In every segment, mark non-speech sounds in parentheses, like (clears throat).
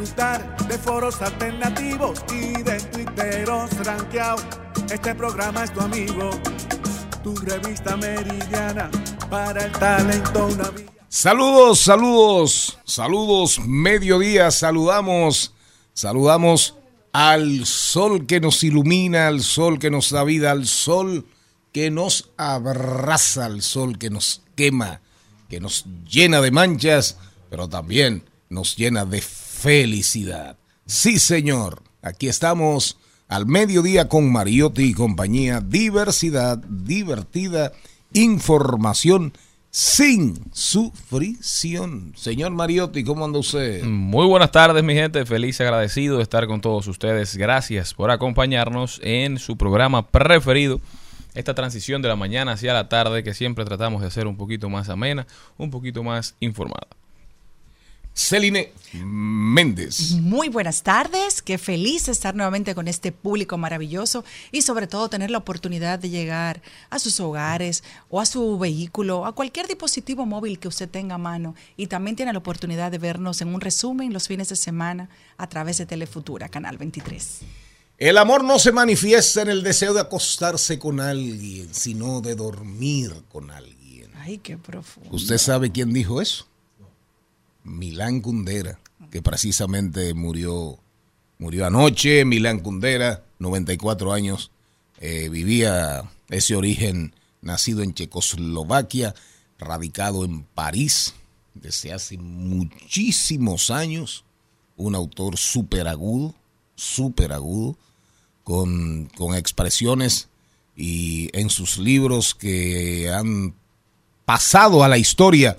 Disfrutar de foros alternativos y de tuiteros rankeados, este programa es tu amigo. Tu revista meridiana para el talento una vía. Saludos, saludos, saludos, mediodía, saludamos, saludamos al sol que nos ilumina, al sol que nos da vida, al sol que nos abraza, al sol que nos quema, que nos llena de manchas, pero también nos llena de felicidad. Sí, señor, aquí estamos al mediodía con Mariotti y compañía, diversidad, divertida, información sin sufrición. Señor Mariotti, ¿cómo anda usted? Muy buenas tardes, mi gente. Feliz, agradecido de estar con todos ustedes. Gracias por acompañarnos en su programa preferido. Esta transición de la mañana hacia la tarde que siempre tratamos de hacer un poquito más amena, un poquito más informada. Celine Méndez. Muy buenas tardes, qué feliz estar nuevamente con este público maravilloso y sobre todo tener la oportunidad de llegar a sus hogares o a su vehículo, a cualquier dispositivo móvil que usted tenga a mano y también tiene la oportunidad de vernos en un resumen los fines de semana a través de Telefutura, Canal 23. El amor no se manifiesta en el deseo de acostarse con alguien, sino de dormir con alguien. Ay, qué profundo. ¿Usted sabe quién dijo eso? Milán Kundera, que precisamente murió, murió anoche. Milán Kundera, 94 años, eh, vivía ese origen, nacido en Checoslovaquia, radicado en París desde hace muchísimos años. Un autor súper agudo, súper agudo, con, con expresiones y en sus libros que han pasado a la historia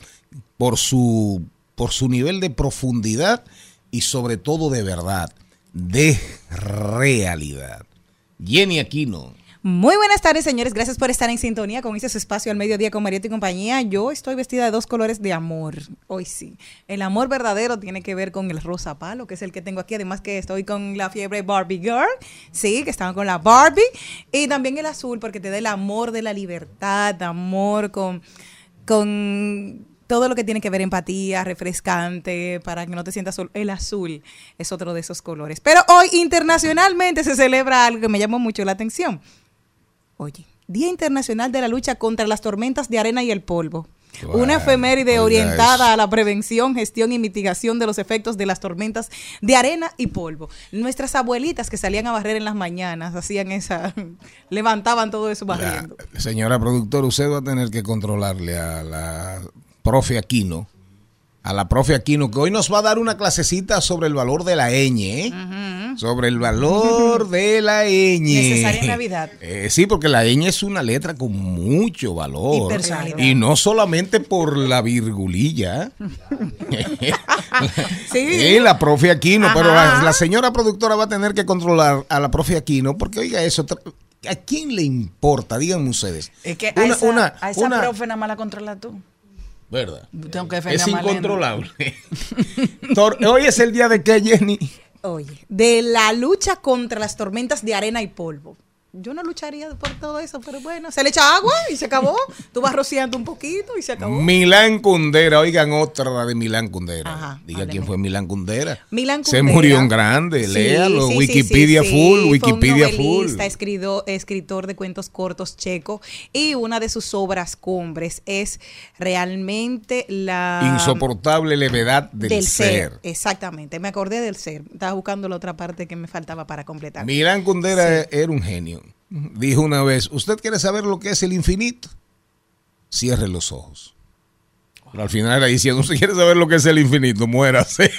por su por su nivel de profundidad y sobre todo de verdad, de realidad. Jenny Aquino. Muy buenas tardes, señores. Gracias por estar en sintonía con este espacio al mediodía con Marieto y compañía. Yo estoy vestida de dos colores de amor. Hoy sí. El amor verdadero tiene que ver con el rosa palo, que es el que tengo aquí. Además que estoy con la fiebre Barbie Girl. Sí, que estaba con la Barbie. Y también el azul, porque te da el amor de la libertad, amor con, con todo lo que tiene que ver empatía, refrescante, para que no te sientas solo. El azul es otro de esos colores. Pero hoy internacionalmente se celebra algo que me llamó mucho la atención. Oye, Día Internacional de la Lucha contra las Tormentas de Arena y el Polvo. Una efeméride orientada a la prevención, gestión y mitigación de los efectos de las tormentas de arena y polvo. Nuestras abuelitas que salían a barrer en las mañanas hacían esa, (laughs) levantaban todo eso barriendo. La- señora productora, usted va a tener que controlarle a la profe Aquino, a la profe Aquino, que hoy nos va a dar una clasecita sobre el valor de la ñ, ¿eh? Sobre el valor de la ñ. Necesaria en Navidad. Eh, sí, porque la ñ es una letra con mucho valor. Y no solamente por la virgulilla. (laughs) Sí. Sí, la profe Aquino, pero la, señora productora va a tener que controlar a la profe Aquino, porque oiga eso, ¿a quién le importa? Díganme ustedes. Es que a Una- esa, una- a esa una- profe nada más la controla tú. ¿Verdad? Tengo que defender Es incontrolable. (laughs) Tor- Hoy es el día de qué, Jenny. Oye, de la lucha contra las tormentas de arena y polvo. Yo no lucharía por todo eso, pero bueno, se le echa agua y se acabó. Tú vas rociando un poquito y se acabó. Milán Kundera, oigan otra de Milán Kundera. Ajá, Diga hábleme. quién fue Milán Kundera. Milán Se Kundera. murió en grande, Sí, léalo. sí, Wikipedia sí, full, Fue un Wikipedia full. escritor de cuentos cortos checo y una de sus obras cumbres es realmente la Insoportable levedad del, ser. Exactamente, me acordé del ser. Estaba buscando la otra parte que me faltaba para completar. Milán Kundera era un genio. Dijo una vez, ¿usted quiere saber lo que es el infinito? Cierre los ojos. Pero al final era diciendo, si quiere saber lo que es el infinito, muérase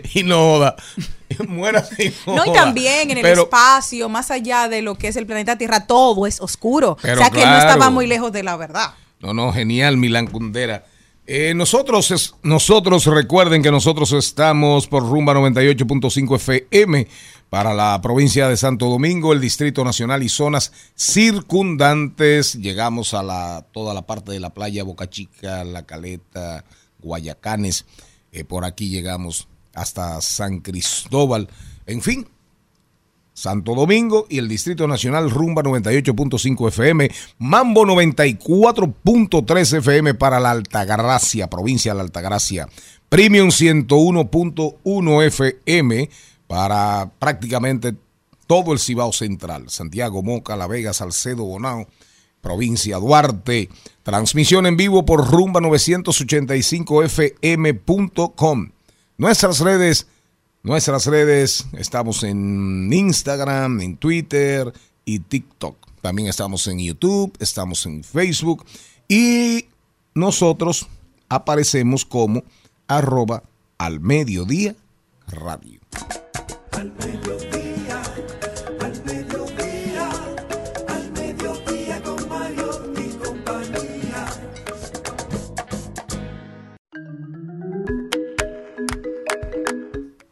(laughs) y no joda. (laughs) Muérase y no No, y también en el Pero- espacio, más allá de lo que es el planeta Tierra, todo es oscuro. O sea que no estaba muy lejos de la verdad. No, no, genial, Milán Kundera. Eh, nosotros, es- nosotros recuerden que nosotros estamos por Rumba 98.5 FM para la provincia de Santo Domingo, el Distrito Nacional y zonas circundantes. Llegamos a la, toda la parte de la playa Boca Chica, La Caleta, Guayacanes. Eh, por aquí llegamos hasta San Cristóbal. En fin, Santo Domingo y el Distrito Nacional Rumba 98.5 FM, Mambo 94.3 FM para la Altagracia, provincia de la Altagracia, Premium 101.1 FM para prácticamente todo el Cibao Central, Santiago, Moca, La Vega, Salcedo, Bonao, provincia Duarte. Transmisión en vivo por rumba985fm.com. Nuestras redes Nuestras redes, estamos en Instagram, en Twitter y TikTok. También estamos en YouTube, estamos en Facebook y nosotros aparecemos como arroba al mediodía radio. Al mediodía, al mediodía, al mediodía con Mario y compañía.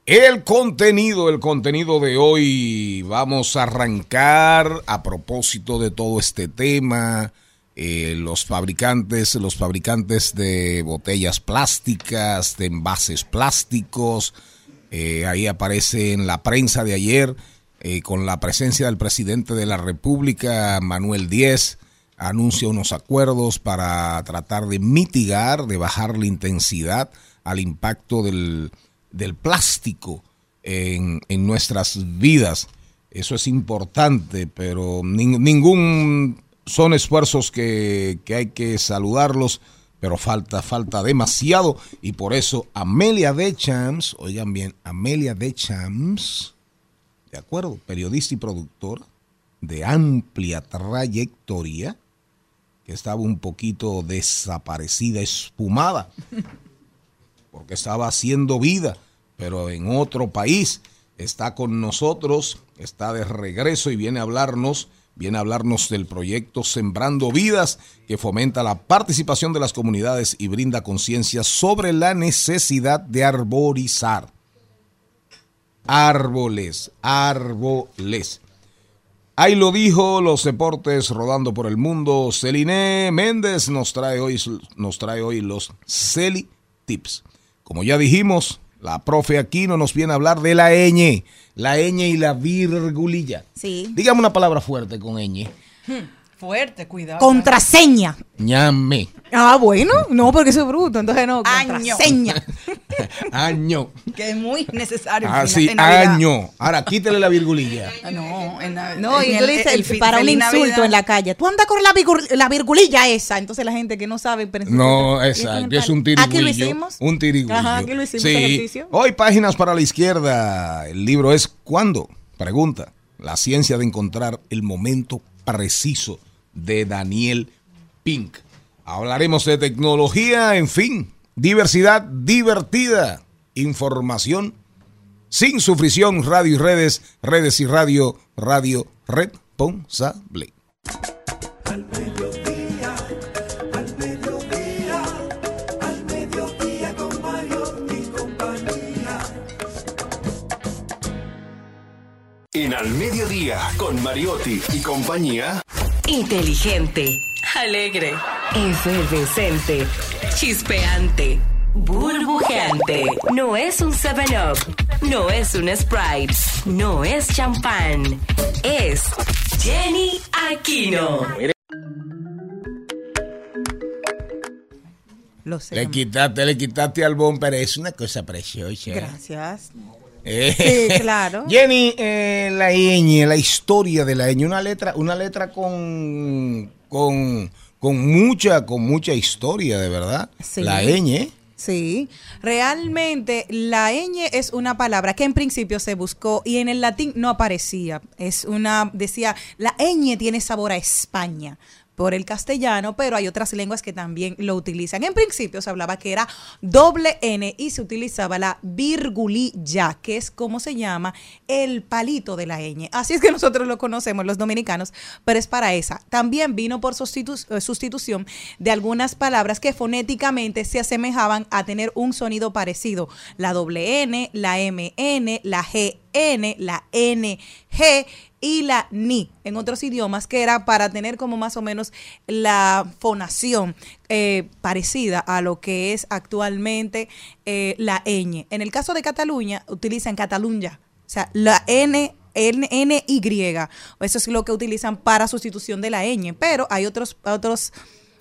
El contenido, el contenido de hoy, vamos a arrancar a propósito de todo este tema. eh, los fabricantes, los fabricantes de botellas plásticas, de envases plásticos. Eh, ahí aparece en la prensa de ayer, eh, con la presencia del presidente de la República, Manuel Díez, anuncia unos acuerdos para tratar de mitigar, de bajar la intensidad al impacto del, del plástico en, en nuestras vidas. Eso es importante, pero nin- ningún son esfuerzos que, que hay que saludarlos, pero falta, falta demasiado. Y por eso Amelia Deschamps, oigan bien, Amelia Deschamps, de acuerdo, periodista y productora de amplia trayectoria, que estaba un poquito desaparecida, espumada, (laughs) porque estaba haciendo vida, pero en otro país. Está con nosotros, está de regreso y viene a hablarnos, viene a hablarnos del proyecto Sembrando Vidas, que fomenta la participación de las comunidades y brinda conciencia sobre la necesidad de arborizar. Árboles, árboles. Ahí lo dijo, los deportes rodando por el mundo. Celine Méndez nos trae hoy, nos trae hoy los Celi Tips. Como ya dijimos, la profe Aquino nos viene a hablar de la ñ, la ñ y la virgulilla. Sí. Dígame una palabra fuerte con ñ. Fuerte, cuidado. Contraseña. ñame, Ah, bueno, no, porque eso es bruto, entonces no, Año. contraseña. (laughs) año, Que es muy necesario. así, en Navidad. año. Ahora quítele la virgulilla. Ah, No, en Nav- No, y tú el- dices el para un insulto Navidad. en la calle. Tú andas con la, virgul- la virgulilla esa. Entonces la gente que no sabe. pero- No, exacto, es un palo. tirigüillo. Aquí lo hicimos. Un tirigüillo. Ajá, aquí lo hicimos Sí. ejercicio. Hoy páginas para la izquierda. El libro es ¿Cuándo? Pregunta. La ciencia de encontrar el momento preciso de Daniel Pink. Hablaremos de tecnología, en fin, diversidad divertida, información sin sufrición, radio y redes, redes y radio, radio responsable. Al mediodía, al mediodía, al mediodía con Mario y compañía. En Al Mediodía, con Mariotti y compañía, Inteligente, alegre, efervescente, chispeante, burbujeante. No es un 7-Up, no es un Sprite, no es champán. Es Jenny Aquino. Lo sé. Le quitaste, le quitaste al bumper, es una cosa preciosa. Gracias. Eh, Sí, (laughs) claro. Jenny, eh, la ñ, la historia de la ñ, una letra, una letra con, con, con mucha, con mucha historia, de verdad. Sí. La ñ. Sí, realmente la ñ es una palabra que en principio se buscó y en el latín no aparecía. Es una, decía, la ñ tiene sabor a España. Por el castellano, pero hay otras lenguas que también lo utilizan. En principio se hablaba que era doble N y se utilizaba la virgulilla, que es como se llama el palito de la ñ. Así es que (laughs) nosotros lo conocemos los dominicanos, pero es para esa. También vino por eh, sustitución de algunas palabras que fonéticamente se asemejaban a tener un sonido parecido. La doble N, la MN, la GN, la NG y la NI en otros idiomas, que era para tener como más o menos la fonación eh, parecida a lo que es actualmente eh, la ñ. En el caso de Cataluña, utilizan Catalunya, o sea, la N. N, NY, eso es lo que utilizan para sustitución de la ñ, pero hay otros, otros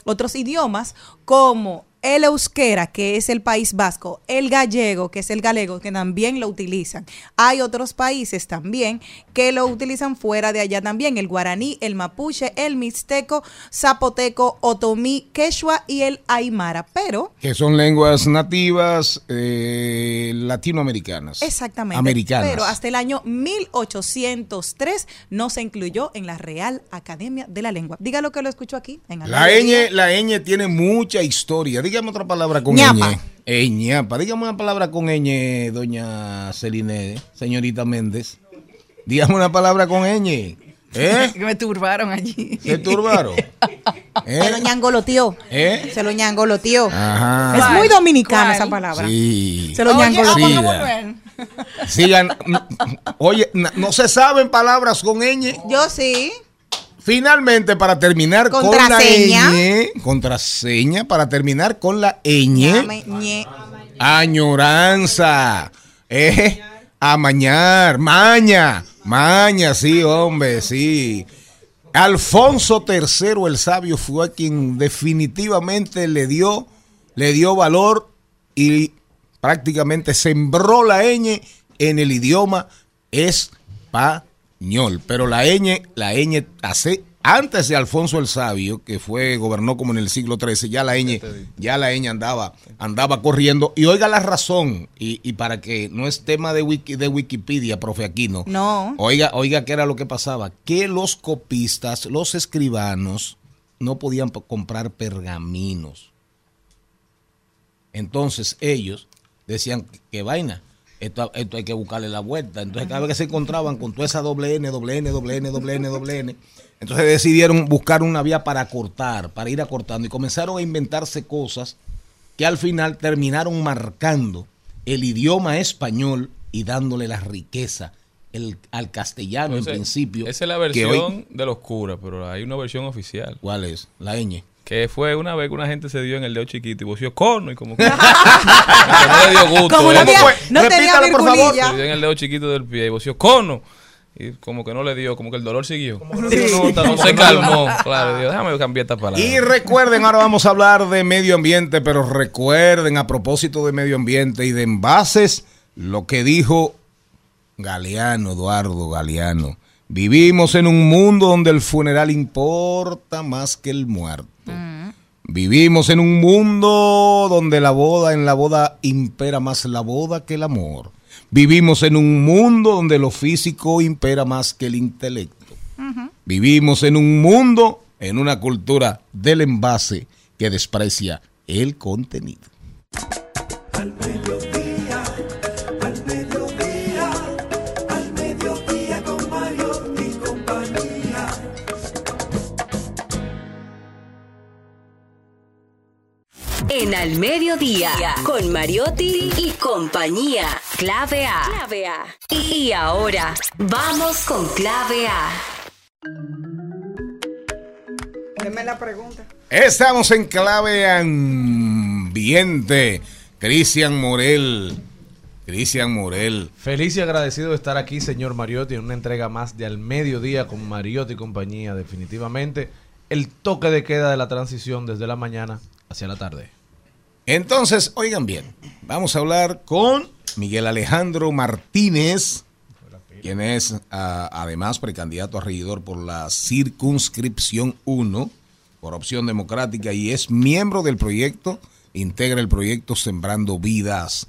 otros idiomas como el euskera, que es el País Vasco, el gallego, que es el galego, que también lo utilizan. Hay otros países también que lo utilizan fuera de allá también, el guaraní, el mapuche, el mixteco, zapoteco, otomí, quechua y el aymara, pero Que son lenguas nativas eh, latinoamericanas. Exactamente. Americanas. Pero hasta el año 1803 no se incluyó en la Real Academia de la Lengua. Diga lo que lo escucho aquí. En La ñ, la ñ tiene mucha historia. Dígame otra palabra con Ñapa. ñ. Eh, ñapa. Dígame una palabra con ñ, doña Celine, señorita Méndez. Dígame una palabra con ñ. ¿Eh? (laughs) Que me turbaron allí. ¿Se turbaron? (laughs) Se lo ¿Eh? ñangoloteó. ¿Eh? Se lo ñangoloteó. Ajá. Es muy dominicana ¿Cuál? esa palabra. Sí. Se lo Oye, ñangoloteó. Sigan. (laughs) Oye, no se saben palabras con ñ. Yo sí. Finalmente, para terminar con la ñ, contraseña, para terminar con la ñ, añoranza, eh, amañar, maña, maña, sí, hombre, sí. Alfonso III el sabio fue quien definitivamente le dio, le dio valor y prácticamente sembró la ñ en el idioma español. Pero la ñ, la ñ hace antes de Alfonso el Sabio, que fue gobernó como en el siglo XIII, ya la ñ, ya la ñ andaba, andaba corriendo. Y oiga la razón, y, y para que no es tema de, wiki, de Wikipedia, profe Aquino. No. Oiga, oiga, ¿qué era lo que pasaba? Que los copistas, los escribanos, no podían comprar pergaminos. Entonces ellos decían, ¿qué vaina? Esto, esto hay que buscarle la vuelta. Entonces cada vez que se encontraban con toda esa doble N, doble N, doble N, doble N, doble N, entonces decidieron buscar una vía para cortar, para ir acortando. Y comenzaron a inventarse cosas que al final terminaron marcando el idioma español y dándole la riqueza el- al castellano en principio. Esa es la hoy- versión de los curas, pero hay una versión oficial. ¿Cuál es? La ñ. Que fue una vez que una gente se dio en el dedo chiquito y voció cono y (laughs) como que, no le dio gusto. Como no, había- no tenía Repítalo, por favor. Se dio en el dedo chiquito del pie y voció cono. Y como que no le dio, como que el dolor siguió. No, se calmó. Claro, dijo, déjame cambiar esta palabra. Y recuerden, ahora vamos a hablar de medio ambiente, pero recuerden a propósito de medio ambiente y de envases, lo que dijo Galeano, Eduardo Galeano. Vivimos en un mundo donde el funeral importa más que el muerto. Vivimos en un mundo donde la boda, en la boda impera más la boda que el amor. Vivimos en un mundo donde lo físico impera más que el intelecto. Vivimos en un mundo, en una cultura del envase que desprecia el contenido. Al En Al Mediodía, con Mariotti y compañía. Clave A. Clave A. Y ahora, vamos con Clave A. Deme la pregunta. Estamos en clave ambiente. Cristian Morel. Cristian Morel. Feliz y agradecido de estar aquí, señor Mariotti, en una entrega más de Al Mediodía con Mariotti y compañía. Definitivamente, el toque de queda de la transición desde la mañana hacia la tarde. Entonces, oigan bien, vamos a hablar con Miguel Alejandro Martínez, quien es ah, además precandidato a regidor por la circunscripción 1, por opción democrática, y es miembro del proyecto, integra el proyecto Sembrando Vidas.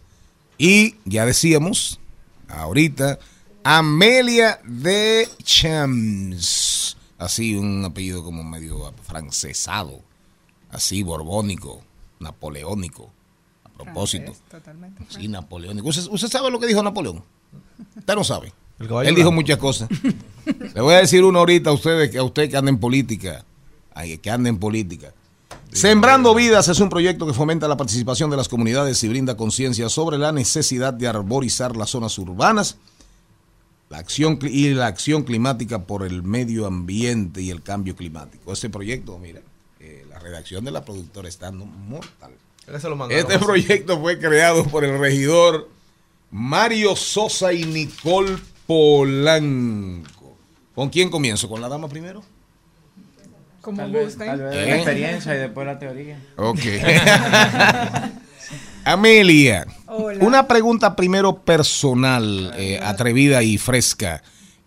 Y ya decíamos, ahorita, Amelia de Champs. así un apellido como medio francesado, así borbónico, napoleónico. A propósito. Francés, totalmente. Sí, napoleónico. ¿Usted, usted sabe lo que dijo Napoleón? Usted no sabe. Él dijo muchas cosas. Le voy a decir uno ahorita a ustedes, que a usted que anda en política, que anda en política. Sembrando Vidas es un proyecto que fomenta la participación de las comunidades y brinda conciencia sobre la necesidad de arborizar las zonas urbanas la acción y la acción climática por el medio ambiente y el cambio climático. Este proyecto, mira, redacción de la productora está no- mortal. Este proyecto fue creado por el regidor Mario Sosa y Nicole Polanco. ¿Con quién comienzo? ¿Con la dama primero? Como Tal vez, gusten. tal vez ¿Eh? la experiencia y después la teoría. Ok. (laughs) Amelia, Hola. una pregunta primero personal, eh, atrevida y fresca.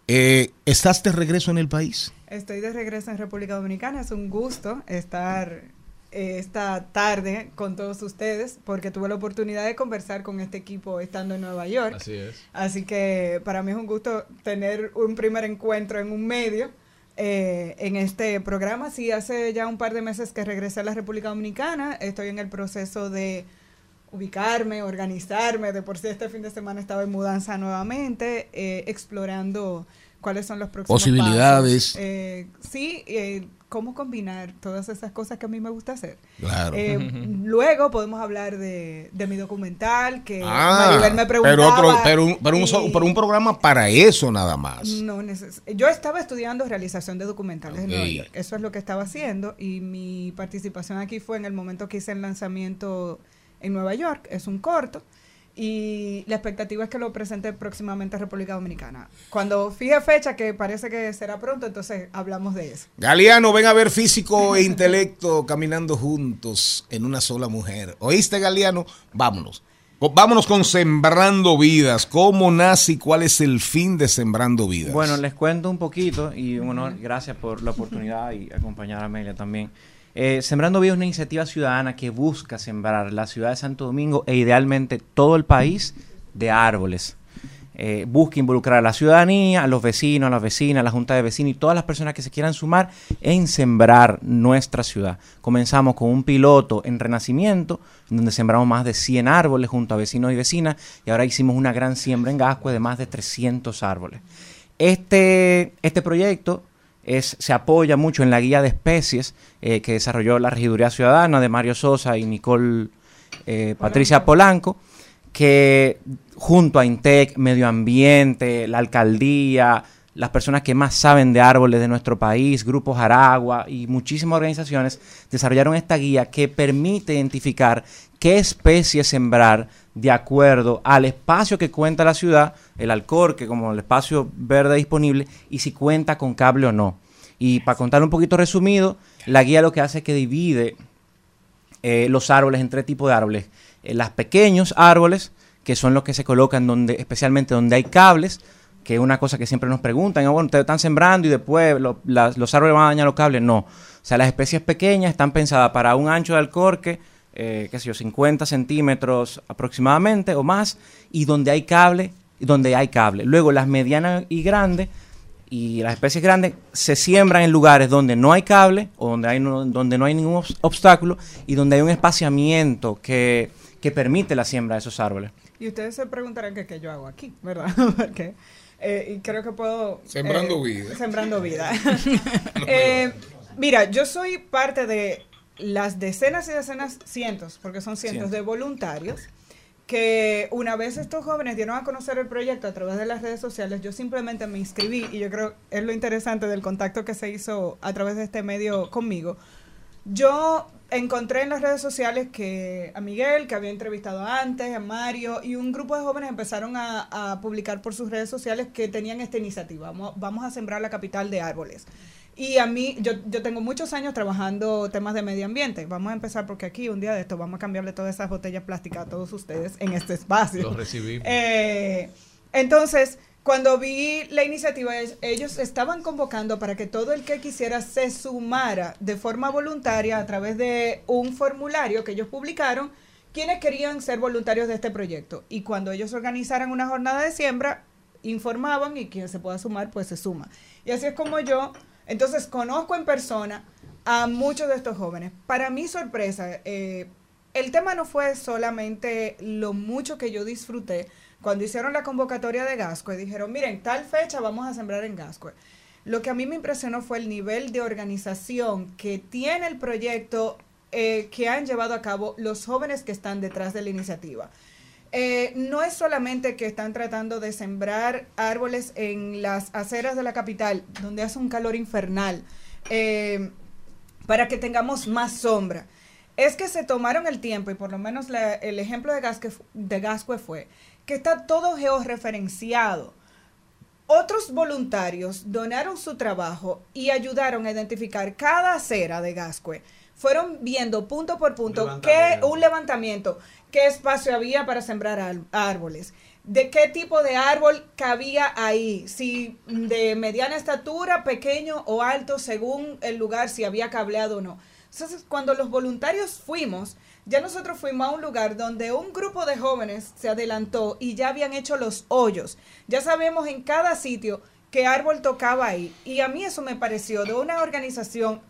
Eh, ¿Estás de regreso en el país? Estoy de regreso en República Dominicana. Es un gusto estar eh, esta tarde con todos ustedes porque tuve la oportunidad de conversar con este equipo estando en Nueva York. Así es. Así que para mí es un gusto tener un primer encuentro en un medio eh, en este programa. Sí, hace ya un par de meses que regresé a la República Dominicana. Estoy en el proceso de ubicarme, organizarme. De por sí este fin de semana estaba en mudanza nuevamente, eh, explorando cuáles son los próximos Posibilidades. pasos. Eh, sí, eh, cómo combinar todas esas cosas que a mí me gusta hacer. Claro. Eh, (laughs) luego podemos hablar de, de mi documental que Ah, Maribel me preguntaba. pero, otro, pero, un, pero, un, y pero un programa para eso nada más. no neces- Yo estaba estudiando realización de documentales en Nueva. York. Eso es lo que estaba haciendo y mi participación aquí fue en el momento que hice el lanzamiento en Nueva York. Es un corto y la expectativa es que lo presente próximamente a República Dominicana. Cuando fije fecha, que parece que será pronto, entonces hablamos de eso. Galeano, ven a ver físico e intelecto (laughs) caminando juntos en una sola mujer. ¿Oíste, Galeano? Vámonos. Vámonos con Sembrando Vidas. ¿Cómo nace y cuál es el fin de Sembrando Vidas? Bueno, les cuento un poquito y un honor, gracias por la oportunidad y acompañar a Amelia también. Eh, Sembrando Vida es una iniciativa ciudadana que busca sembrar la ciudad de Santo Domingo e idealmente todo el país de árboles. Eh, busca involucrar a la ciudadanía, a los vecinos, a las vecinas, a la junta de vecinos y todas las personas que se quieran sumar en sembrar nuestra ciudad. Comenzamos con un piloto en Renacimiento, en donde sembramos más de 100 árboles junto a vecinos y vecinas, y ahora hicimos una gran siembra en Gascue de más de 300 árboles. Este, este proyecto es, se apoya mucho en la guía de especies eh, que desarrolló la Regiduría Ciudadana de Mario Sosa y Nicole eh, Patricia Polanco, que junto a INTEC, Medio Ambiente, la Alcaldía, las personas que más saben de árboles de nuestro país, Grupos Aragua y muchísimas organizaciones desarrollaron esta guía que permite identificar qué especies sembrar de acuerdo al espacio que cuenta la ciudad, el alcorque como el espacio verde disponible y si cuenta con cable o no. Y para contar un poquito resumido, la guía lo que hace es que divide eh, los árboles en tres tipos de árboles. Eh, los pequeños árboles, que son los que se colocan donde, especialmente donde hay cables, que es una cosa que siempre nos preguntan, "Ah, bueno, ustedes están sembrando y después lo- los árboles van a dañar los cables. No. O sea, las especies pequeñas están pensadas para un ancho de alcorque, eh, qué sé yo, 50 centímetros aproximadamente o más, y donde hay cable, donde hay cable. Luego las medianas y grandes y las especies grandes se siembran en lugares donde no hay cable o donde, hay no, donde no hay ningún obs- obstáculo y donde hay un espaciamiento que, que permite la siembra de esos árboles. Y ustedes se preguntarán qué, qué yo hago aquí, ¿verdad? (laughs) Porque, eh, y creo que puedo... Sembrando eh, vida. Sembrando vida. (laughs) Eh, mira, yo soy parte de las decenas y decenas, cientos, porque son cientos Cientos. de voluntarios, que una vez estos jóvenes dieron a conocer el proyecto a través de las redes sociales, yo simplemente me inscribí y yo creo es lo interesante del contacto que se hizo a través de este medio conmigo. Yo encontré en las redes sociales que a Miguel, que había entrevistado antes, a Mario, y un grupo de jóvenes empezaron a, a publicar por sus redes sociales que tenían esta iniciativa. Vamos, vamos a sembrar la capital de árboles. Y a mí, yo, yo tengo muchos años trabajando temas de medio ambiente. Vamos a empezar porque aquí un día de esto vamos a cambiarle todas esas botellas plásticas a todos ustedes en este espacio. Los recibimos. (laughs) Eh, entonces, cuando vi la iniciativa, ellos estaban convocando para que todo el que quisiera se sumara de forma voluntaria a través de un formulario que ellos publicaron, quienes querían ser voluntarios de este proyecto. Y cuando ellos organizaran una jornada de siembra, informaban y quien se pueda sumar, pues se suma. Y así es como yo Entonces, conozco en persona a muchos de estos jóvenes. Para mi sorpresa, eh, el tema no fue solamente lo mucho que yo disfruté cuando hicieron la convocatoria de Gascue. Dijeron, miren, tal fecha vamos a sembrar en Gascue. Lo que a mí me impresionó fue el nivel de organización que tiene el proyecto eh, que han llevado a cabo los jóvenes que están detrás de la iniciativa. Eh, no es solamente que están tratando de sembrar árboles en las aceras de la capital, donde hace un calor infernal, eh, para que tengamos más sombra. Es que se tomaron el tiempo, y por lo menos la- el ejemplo de Gascue, de Gascue fue que está todo georreferenciado. Otros voluntarios donaron su trabajo y ayudaron a identificar cada acera de Gascue. Fueron viendo punto por punto qué un levantamiento, qué espacio había para sembrar árboles, de qué tipo de árbol cabía ahí, si de mediana estatura, pequeño o alto, según el lugar, si había cableado o no. Entonces, cuando los voluntarios fuimos, ya nosotros fuimos a un lugar donde un grupo de jóvenes se adelantó y ya habían hecho los hoyos. Ya sabemos en cada sitio qué árbol tocaba ahí. Y a mí eso me pareció de una organización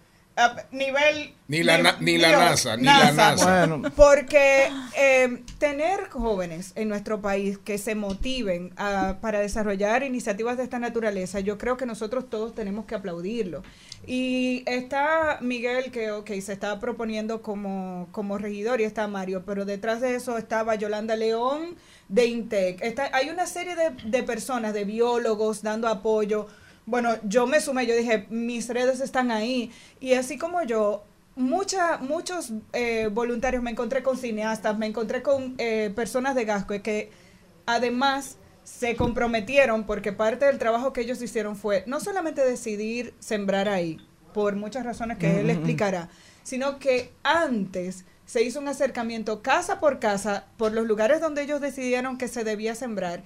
nivel... Ni la ni la NASA, ni la NASA. Bueno. Porque eh, tener jóvenes en nuestro país que se motiven a- para desarrollar iniciativas de esta naturaleza, yo creo que nosotros todos tenemos que aplaudirlo. Y está Miguel, que ok, se está proponiendo como, como regidor, y está Mario, pero detrás de eso estaba Yolanda León de Intec. Está, hay una serie de, de personas, de biólogos, dando apoyo. Bueno, yo me sumé, yo dije, mis redes están ahí. Y así como yo, mucha, muchos eh, voluntarios, me encontré con cineastas, me encontré con eh, personas de Gasco que además se comprometieron porque parte del trabajo que ellos hicieron fue no solamente decidir sembrar ahí, por muchas razones que él explicará, sino que antes se hizo un acercamiento casa por casa por los lugares donde ellos decidieron que se debía sembrar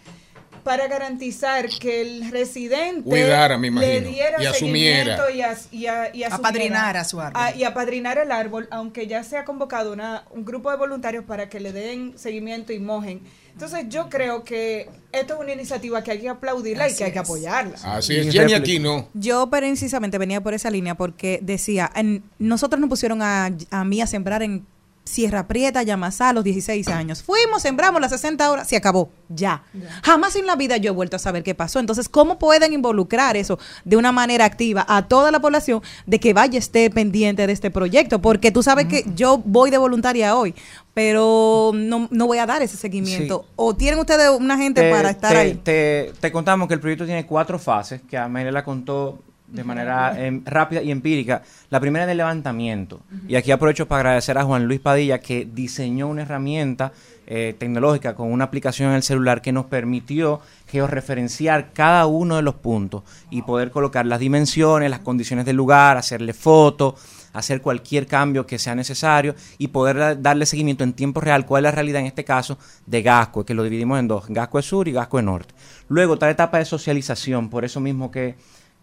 para garantizar que el residente Cuidara, me le diera y asumiera. seguimiento y, as- y a- y asumiera. Apadrinara su árbol. Y apadrinar el árbol, aunque ya se ha convocado una, un grupo de voluntarios para que le den seguimiento y mojen. Entonces yo creo que esto es una iniciativa que hay que aplaudirla y que hay que apoyarla. Así es, Jenny Aquino. Yo precisamente venía por esa línea porque decía, en- nosotros nos pusieron a, a mí a sembrar en Sierra Prieta, Yamasá, a los 16 años. Fuimos, sembramos las 60 horas, se acabó, ya. Jamás en la vida yo he vuelto a saber qué pasó. Entonces, ¿cómo pueden involucrar eso de una manera activa a toda la población de que vaya esté pendiente de este proyecto? Porque tú sabes que yo voy de voluntaria hoy, pero no, no voy a dar ese seguimiento. Sí. ¿O tienen ustedes una gente Te- para estar te- ahí? Te, te contamos que el proyecto tiene cuatro fases, que Amelia la contó de manera em, rápida y empírica. La primera es el levantamiento. Y aquí aprovecho para agradecer a Juan Luis Padilla que diseñó una herramienta eh, tecnológica con una aplicación en el celular que nos permitió georreferenciar cada uno de los puntos y poder colocar las dimensiones, las condiciones del lugar, hacerle fotos, hacer cualquier cambio que sea necesario y poder da- darle seguimiento en tiempo real cuál es la realidad en este caso de Gasco, que lo dividimos en dos, Gasco Sur y Gasco Norte. Luego la etapa de socialización, por eso mismo que,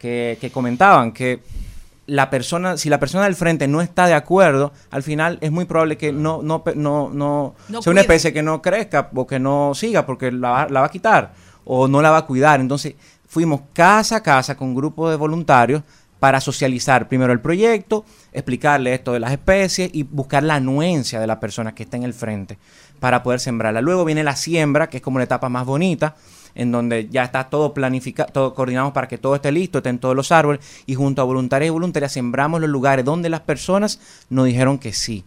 que, que comentaban, que la persona, si la persona del frente no está de acuerdo, al final es muy probable que no, no, no, no, No sea una especie que no crezca o que no siga porque la, va- la va a quitar o no la va a cuidar. Entonces fuimos casa a casa con grupos de voluntarios para socializar primero el proyecto, explicarle esto de las especies y buscar la anuencia de la persona que está en el frente para poder sembrarla. Luego viene la siembra, que es como la etapa más bonita, en donde ya está todo planificado, todo coordinado para que todo esté listo, estén todos los árboles, y junto a voluntarios y voluntarias sembramos los lugares donde las personas nos dijeron que sí.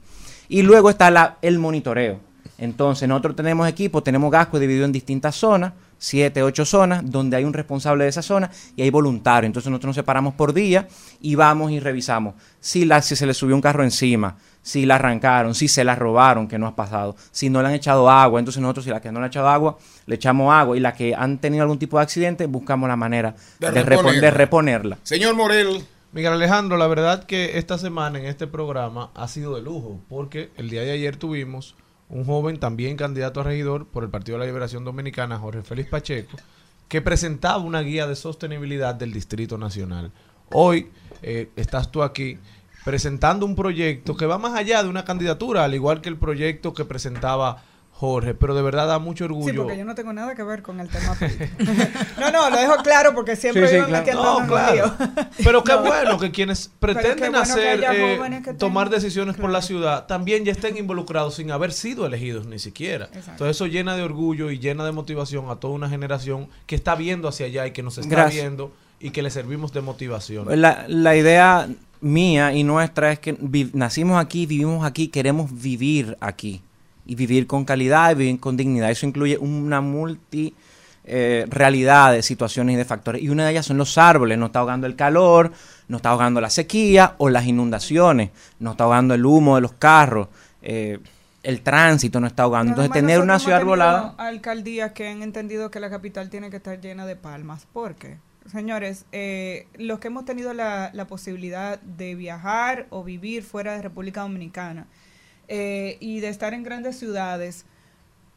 Y luego está la, el monitoreo. Entonces, nosotros tenemos equipos, tenemos gasco dividido en distintas zonas, siete, ocho zonas, donde hay un responsable de esa zona y hay voluntarios. Entonces, nosotros nos separamos por día y vamos y revisamos si, se le subió un carro encima, si la arrancaron, si se la robaron, que no ha pasado, si no le han echado agua. Entonces, nosotros, si la que no le han echado agua, le echamos agua y la que han tenido algún tipo de accidente, buscamos la manera De de, repon- reponerla. de reponerla. Señor Morel, Miguel Alejandro, la verdad que esta semana en este programa ha sido de lujo, porque el día de ayer tuvimos un joven también candidato a regidor por el Partido de la Liberación Dominicana, Jorge Félix Pacheco, que presentaba una guía de sostenibilidad del Distrito Nacional. Hoy eh, estás tú aquí presentando un proyecto que va más allá de una candidatura, al igual que el proyecto que presentaba Jorge, pero de verdad da mucho Sí, orgullo. porque yo no tengo nada que ver con el tema político. (laughs) no, no, lo dejo claro porque siempre Sí, sí, claro. metiendo No, claro. Pero qué (laughs) No. bueno que quienes pretenden bueno hacer, eh, tomar decisiones por la ciudad, también ya estén involucrados sin haber sido elegidos ni siquiera. Exacto. Entonces eso llena de orgullo y llena de motivación a toda una generación que está viendo hacia allá y que nos está Gracias. viendo y que le servimos de motivación. La, la idea mía y nuestra es que nacimos aquí, vivimos aquí, queremos vivir aquí. Y vivir con calidad y vivir con dignidad. Eso incluye una multi eh, realidad de situaciones y de factores. Y una de ellas son los árboles. Nos está ahogando el calor, nos está ahogando la sequía o las inundaciones. Nos está ahogando el humo de los carros. eh, el tránsito nos está ahogando. Pero Entonces, tener una ciudad arbolada. alcaldías que han entendido que la capital tiene que estar llena de palmas. ¿Por qué? Señores, eh, los que hemos tenido la, la posibilidad de viajar o vivir fuera de República Dominicana eh, y de estar en grandes ciudades,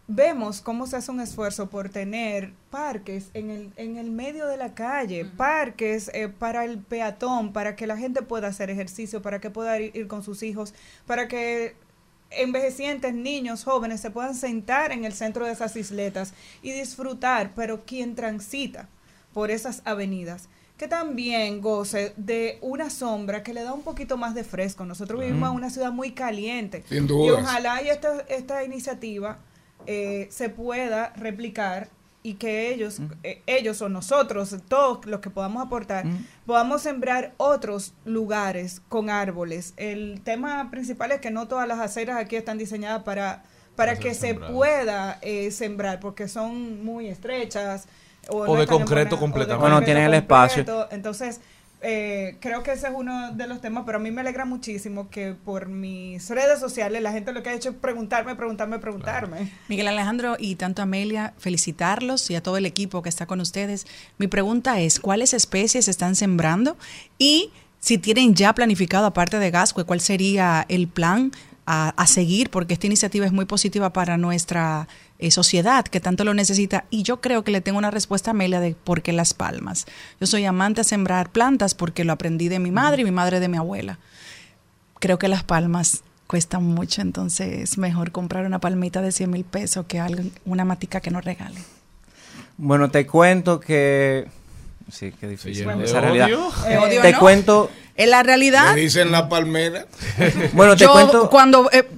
vemos cómo se hace un esfuerzo por tener parques en el, en el medio de la calle, parques eh, para el peatón, para que la gente pueda hacer ejercicio, para que pueda ir, ir con sus hijos, para que envejecientes, niños, jóvenes se puedan sentar en el centro de esas isletas y disfrutar, pero quien transita por esas avenidas, que también goce de una sombra que le da un poquito más de fresco. Nosotros vivimos en una ciudad muy caliente. Sin Y ojalá y esta, esta iniciativa eh, se pueda replicar y que ellos, eh, ellos o nosotros, todos los que podamos aportar, podamos sembrar otros lugares con árboles. El tema principal es que no todas las aceras aquí están diseñadas para, para que se pueda eh, sembrar, porque son muy estrechas. O, O de concreto buena- o de completamente. Bueno, tienen el espacio. Entonces, eh, creo que ese es uno de los temas, pero a mí me alegra muchísimo que por mis redes sociales la gente lo que ha hecho es preguntarme, preguntarme, preguntarme. Miguel Alejandro y tanto Amelia, felicitarlos y a todo el equipo que está con ustedes. Mi pregunta es, ¿cuáles especies están sembrando? Y si tienen ya planificado, aparte de Gascue, ¿cuál sería el plan a, a seguir? Porque esta iniciativa es muy positiva para nuestra eh, sociedad que tanto lo necesita. Y yo creo que le tengo una respuesta a Amelia de por qué las palmas. Yo soy amante a sembrar plantas porque lo aprendí de mi madre y mi madre de mi abuela creo que las palmas cuestan mucho, entonces mejor comprar una palmita de 100 mil pesos que algo, una matica que nos regale. Bueno, te cuento que. Sí, qué difícil. esa realidad. odio. Eh, odio Te no. cuento. En la realidad, dicen la palmera. Bueno, te yo cuento. cuando eh,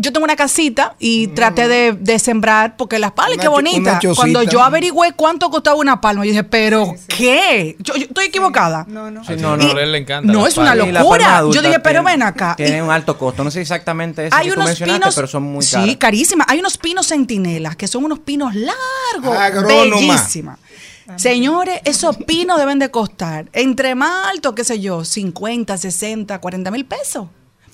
yo tengo una casita y traté de, de sembrar, porque las palmas, Una qué bonita. Cuando yo averigüé cuánto costaba una palma, yo dije, pero ¿qué? Yo, yo estoy equivocada. No, no. Sí, no, no. a él le encanta. No, es una palma. Sí, locura. Yo dije, pero tiene- ven acá. Tiene Y- un alto costo. No sé exactamente eso Hay que tú unos mencionaste, pinos, pero son muy sí, caros. carísimas. Hay unos pinos centinelas que son unos pinos largos, Agrónoma. bellísimas. Señores, esos pinos deben de costar entre más alto, qué sé yo, 50, 60, 40 mil pesos.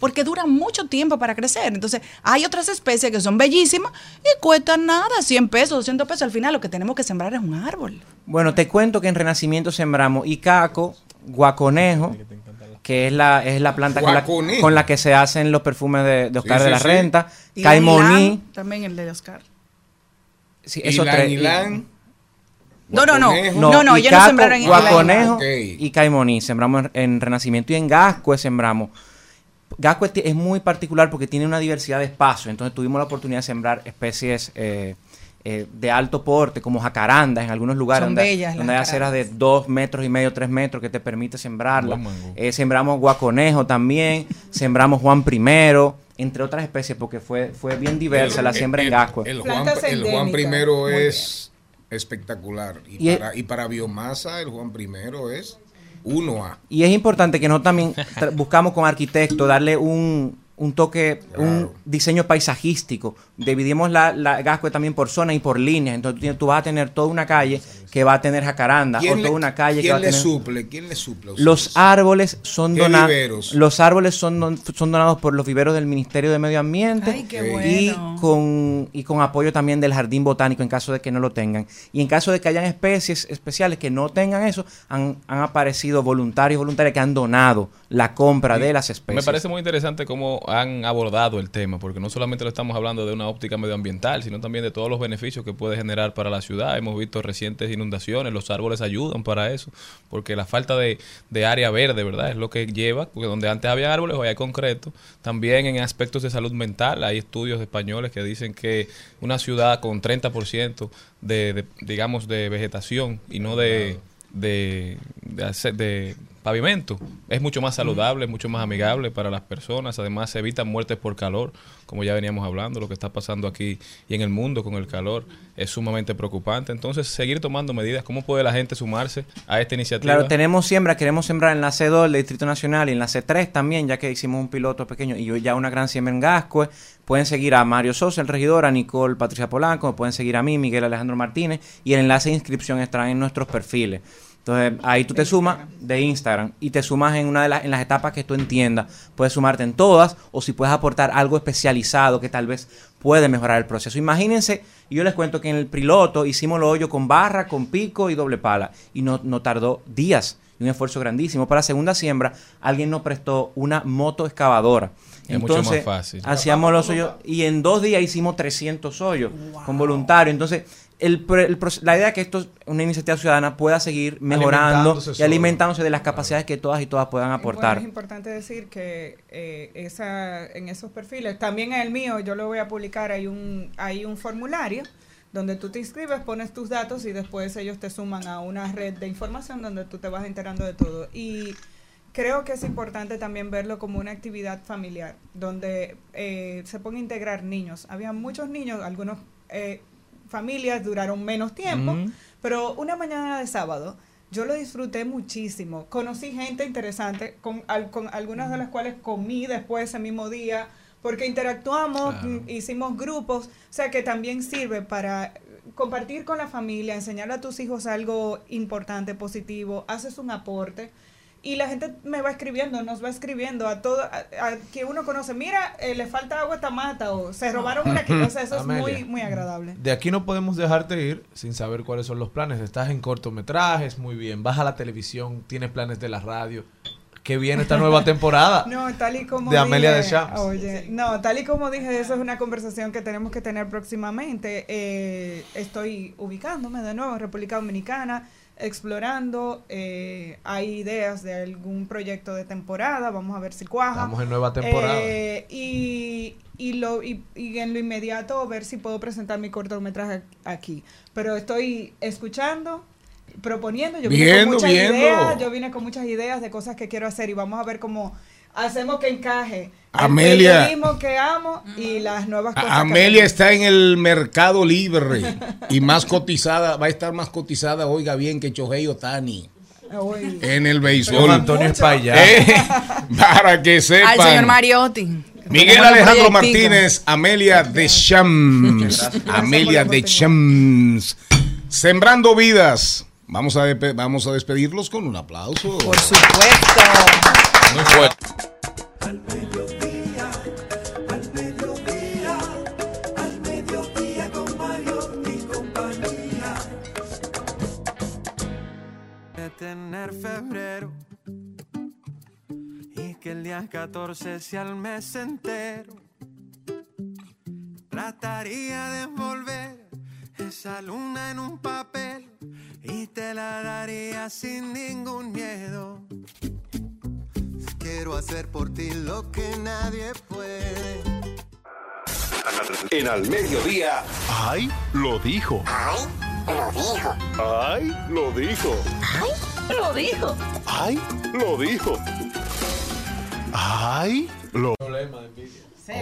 Porque duran mucho tiempo para crecer. Entonces, hay otras especies que son bellísimas y cuestan nada, 100 pesos, 200 pesos. Al final, lo que tenemos que sembrar es un árbol. Bueno, te cuento que en Renacimiento sembramos icaco, guaconejo, que es la, es la planta con la, Guaconejo. con la que se hacen los perfumes de, de Oscar Sí, de la sí. Renta, Y caimoní, También el de Oscar. sí, esos tres. No, no, no. No, no, ellos no icaco, sembraron en guaconejo y caimoní. Sembramos en, en Renacimiento y en Gascue sembramos. Gascue ti- es muy particular porque tiene una diversidad de espacios. Entonces tuvimos la oportunidad de sembrar especies eh, eh, de alto porte, como jacarandas en algunos lugares Son donde, bellas donde hay aceras de dos metros y medio, tres metros que te permite sembrarla. Buen mango. Eh, sembramos guaconejo también, (laughs) sembramos Juan primero, entre otras especies, porque fue, fue bien diversa la siembra en Gascue. El, Juan, Plantas el Juan endémicas. primero es espectacular. Y, Y- para, y para biomasa, el Juan primero es 1A. Y es importante que no también (laughs) buscamos con arquitectos darle un, un toque, un diseño paisajístico. Dividimos la, la Gascue también por zona y por líneas. Entonces tú vas a tener toda una calle que va a tener jacaranda o ¿Quién, toda una calle que va a le tener... suple? ¿Quién le suple? ustedes? Los árboles son ¿Qué donados. Los árboles son, don- son donados por los viveros del Ministerio de Medio Ambiente Ay, qué y bueno. con y con apoyo también del Jardín Botánico en caso de que no lo tengan. Y en caso de que hayan especies especiales que no tengan eso, han, han aparecido voluntarios y voluntarias que han donado la compra de las especies. Me parece muy interesante cómo han abordado el tema, porque no solamente lo estamos hablando de una óptica medioambiental, sino también de todos los beneficios que puede generar para la ciudad. Hemos visto recientes inundaciones, los árboles ayudan para eso, porque la falta de, de área verde, ¿verdad? Es lo que lleva, porque donde antes había árboles, hoy hay concreto. También en aspectos de salud mental, hay estudios españoles que dicen que una ciudad con 30% de, de, digamos, de vegetación y no de, de, de, de pavimento es mucho más saludable, mucho más amigable para las personas. Además, se evitan muertes por calor, como ya veníamos hablando, lo que está pasando aquí y en el mundo con el calor es sumamente preocupante. Entonces, seguir tomando medidas. ¿Cómo puede la gente sumarse a esta iniciativa? Claro, tenemos siembra, queremos sembrar en la C2 del Distrito Nacional y en la C3 también, ya que hicimos un piloto pequeño y ya una gran siembra en Gascue. Pueden seguir a Mario Sosa, el regidor, a Nicole Patricia Polanco, pueden seguir a mí, Miguel Alejandro Martínez, y el enlace de inscripción estará en nuestros perfiles. Entonces, ahí tú te sumas de Instagram y te sumas en una de las en las etapas que tú entiendas. Puedes sumarte en todas o si puedes aportar algo especializado que tal vez puede mejorar el proceso. Imagínense, y yo les cuento que en el piloto hicimos lo hoyo con barra, con pico y doble pala y no, no tardó días y un esfuerzo grandísimo. Para la segunda siembra, alguien nos prestó una moto excavadora. Es mucho más fácil. Hacíamos los hoyos y en dos días hicimos 300 hoyos con voluntarios. Entonces, el, el la idea es que esto, una iniciativa ciudadana, pueda seguir mejorando Alimentándose y solo. alimentándose de las capacidades que todas y todas puedan Bueno, aportar. es importante decir que eh, esa, en esos perfiles, también en el mío, yo lo voy a publicar, hay un, hay un formulario donde tú te inscribes, pones tus datos y después ellos te suman a una red de información donde tú te vas enterando de todo. Y creo que es importante también verlo como una actividad familiar, donde eh, se pueden integrar niños. Había muchos niños, algunos eh, familias duraron menos tiempo, Mm. pero una mañana de sábado yo lo disfruté muchísimo. Conocí gente interesante, con, al- con algunas de las cuales comí después ese mismo día, porque interactuamos, Claro. mm, hicimos grupos, o sea que también sirve para compartir con la familia, enseñarle a tus hijos algo importante, positivo, haces un aporte. Y la gente me va escribiendo, nos va escribiendo a todo, a, a que uno conoce, mira, eh, le falta agua a esta mata o se robaron una aquí, o sea, eso es muy, muy agradable. De aquí no podemos dejarte ir sin saber cuáles son los planes. Estás en cortometrajes, muy bien. Vas a la televisión, tienes planes de la radio. ¿Qué viene esta nueva (laughs) temporada? No, tal y como De Amelia dije, Deschamps. Oye, no, tal y como dije, eso es una conversación que tenemos que tener próximamente. Eh, estoy ubicándome de nuevo en República Dominicana, explorando. eh, hay ideas de algún proyecto de temporada, vamos a ver si cuaja. Estamos en nueva temporada. Eh, y, y, lo, y, y en lo inmediato ver si puedo presentar mi cortometraje aquí. Pero estoy escuchando, proponiendo, yo vine Viendo, con muchas viendo. ideas, yo vine con muchas ideas de cosas que quiero hacer y vamos a ver cómo hacemos que encaje el Amelia. periodismo que amo y las nuevas cosas. A- que Amelia me está en el mercado libre (laughs) y más cotizada, va a estar más cotizada, oiga bien, que Chohei Otani gustan. Uy. en el Don béisbol. Antonio. Espaillat. Eh, (laughs) para que sepan. Al señor Mariotti. Miguel Alejandro. Martínez, Amelia Deschamps. Gracias Amelia por la Deschamps. Sembrando vidas. Vamos a, vamos a despedirlos con un aplauso. Por supuesto. Muy fuerte. Al mediodía, al mediodía, al mediodía con Mario y compañía. de tener febrero y que el día 14 sea el mes entero. Trataría de envolver esa luna en un papel y te la daría sin ningún miedo. Quiero hacer por ti lo que nadie puede. En al mediodía. ¡Ay! Lo dijo. ¡Ay! Lo dijo. ¡Ay! Lo dijo. ¡Ay! Lo dijo. ¡Ay! Lo dijo. ¡Ay! Lo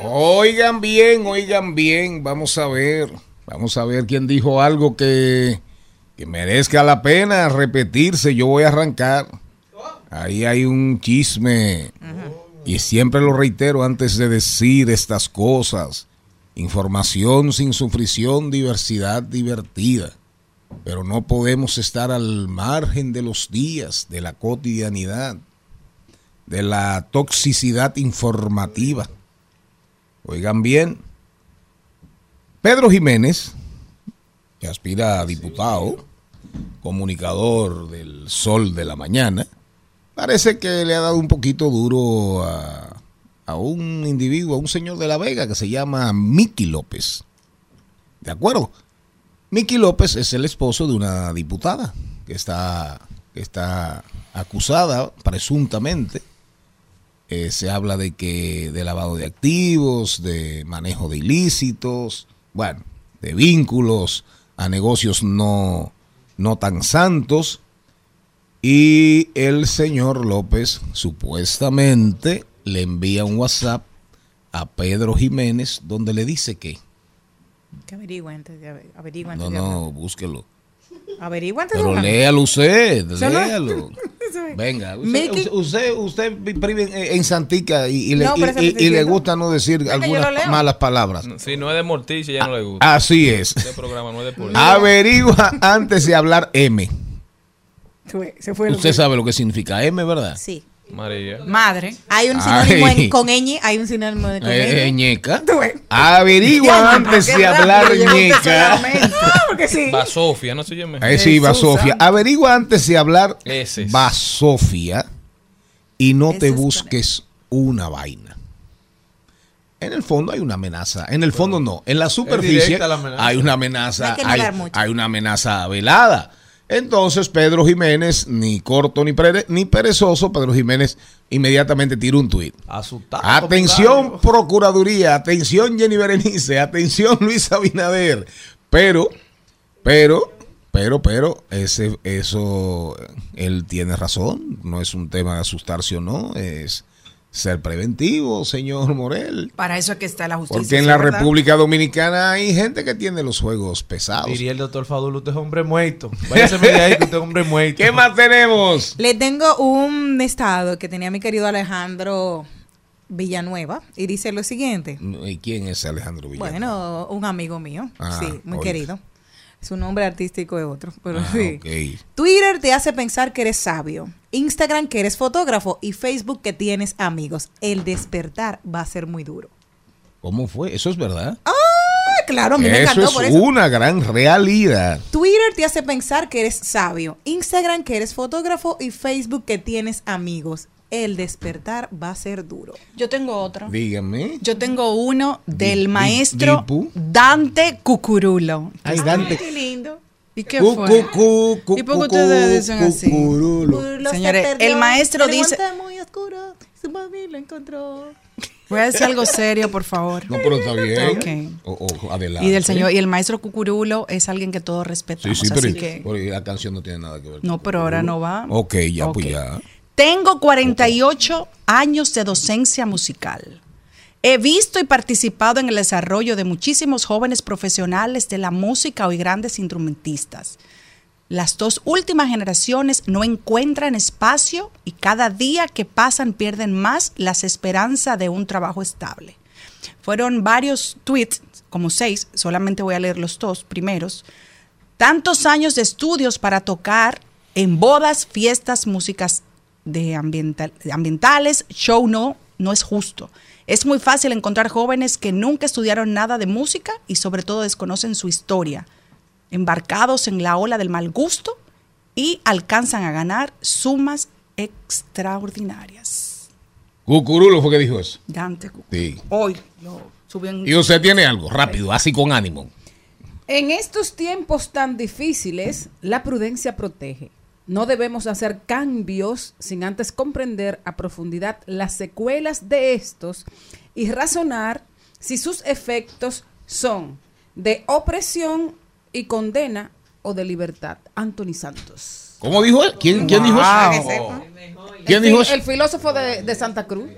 Oigan bien, oigan bien, vamos a ver, vamos a ver quién dijo algo que, que merezca la pena repetirse. Yo voy a arrancar. Ahí hay un chisme y siempre lo reitero antes de decir estas cosas. Información sin sufrición, diversidad divertida. Pero no podemos estar al margen de los días, de la cotidianidad, de la toxicidad informativa. Oigan bien, Pedro Jiménez, que aspira a diputado, comunicador del Sol de la Mañana, parece que le ha dado un poquito duro a, a un individuo, a un señor de La Vega que se llama Miki López. ¿De acuerdo? Miki López es el esposo de una diputada que está, que está acusada presuntamente. Eh, se habla de que de lavado de activos, de manejo de ilícitos, bueno, de vínculos a negocios no, no tan santos. Y el señor López supuestamente le envía un WhatsApp a Pedro Jiménez donde le dice que Que averigua antes de aver- averigua antes no, de no, búsquelo. Averigua antes de Pero léalo usted, (laughs) no- léalo. (laughs) Venga, usted, usted, usted, vive en, Santica y, y No, y- le gusta no decir algunas malas palabras. Si no es de Morticia, ya no le gusta. Así es. Este programa no es de política. (laughs) Ah, Averigua antes de hablar M. Fue- se fue Usted sabe lo que significa M, ¿verdad? Sí. María. Madre. Hay un sinónimo en- con ñ, hay un sinónimo de con Eh, ñ. ñeca. Tú ves. Averigua antes de hablar ñeca. Ah, (laughs) porque sí. Va Sofía, no se llama. Eh, sí, santo. Averigua antes de hablar Ese es. va Sofía y no te Ese es busques una vaina. En el fondo hay una amenaza. En el fondo no. En la superficie la hay una amenaza. Hay hay una amenaza velada. Entonces Pedro Jiménez, ni corto ni, pere- ni perezoso, Pedro Jiménez inmediatamente tira un tuit. Asustado. Atención, Procuraduría, atención, Jenny Berenice, atención, Luis Abinader. Pero, pero, pero, pero, ese, eso, él tiene razón. No es un tema de asustarse o no, es ser preventivo, señor Morel. Para eso es que está la justicia. Porque en ¿sí, la verdad? República Dominicana hay gente que tiene los juegos pesados. Diría el doctor Fadulo, usted es hombre muerto. Váyase de ahí que usted es hombre muerto. ¿Qué más tenemos? Le tengo un estado que tenía mi querido Alejandro Villanueva y dice lo siguiente. ¿Y quién es Alejandro Villanueva? Bueno, un amigo mío, Ah, sí, muy querido. Su nombre artístico es otro, pero Ah, sí. ok. Twitter te hace pensar que eres sabio, Instagram que eres fotógrafo y Facebook que tienes amigos. El despertar va a ser muy duro. ¿Cómo fue? ¿Eso es verdad? Ah, claro, a mí me Eso encantó es por eso. una gran realidad. Twitter te hace pensar que eres sabio, Instagram que eres fotógrafo y Facebook que tienes amigos. El despertar va a ser duro. Yo tengo otro. Dígame. Yo tengo uno del maestro. Dante Cucurulo. Ay, Dante. Qué lindo. ¿Y qué Cu- fue? cu- cu- cu- ¿Y por qué ustedes dicen así? cucurulo. Lo se Señores, el maestro el dice- monte muy oscuro, su mami lo encontró. Voy a decir algo serio, por favor. No, pero está bien. Ok. O- o- adelante. Y del señor, y el maestro Cucurulo es alguien que todos Sí, respetamos. sí, pero, así que. pero la canción no tiene nada que ver. con No, pero ahora no va. Ok, ya, pues ya. Tengo 48 años de docencia musical. He visto y participado en el desarrollo de muchísimos jóvenes profesionales de la música y grandes instrumentistas. Las dos últimas generaciones no encuentran espacio y cada día que pasan pierden más las esperanzas de un trabajo estable. Fueron varios tweets, como seis, solamente voy a leer los dos primeros. Tantos años de estudios para tocar en bodas, fiestas, músicas de ambiental- de ambientales, show no, no es justo. Es muy fácil encontrar jóvenes que nunca estudiaron nada de música y sobre todo desconocen su historia, embarcados en la ola del mal gusto y alcanzan a ganar sumas extraordinarias. Cucurulo fue que dijo eso. Dante, Sí. hoy lo subió en... Y usted tiene algo, rápido, así con ánimo. En estos tiempos tan difíciles, la prudencia protege. No debemos hacer cambios sin antes comprender a profundidad las secuelas de estos y razonar si sus efectos son de opresión y condena o de libertad. Anthony Santos. ¿Cómo dijo él? ¿Quién, quién dijo eso? ¿Quién el, dijo eso? el filósofo de, de Santa Cruz.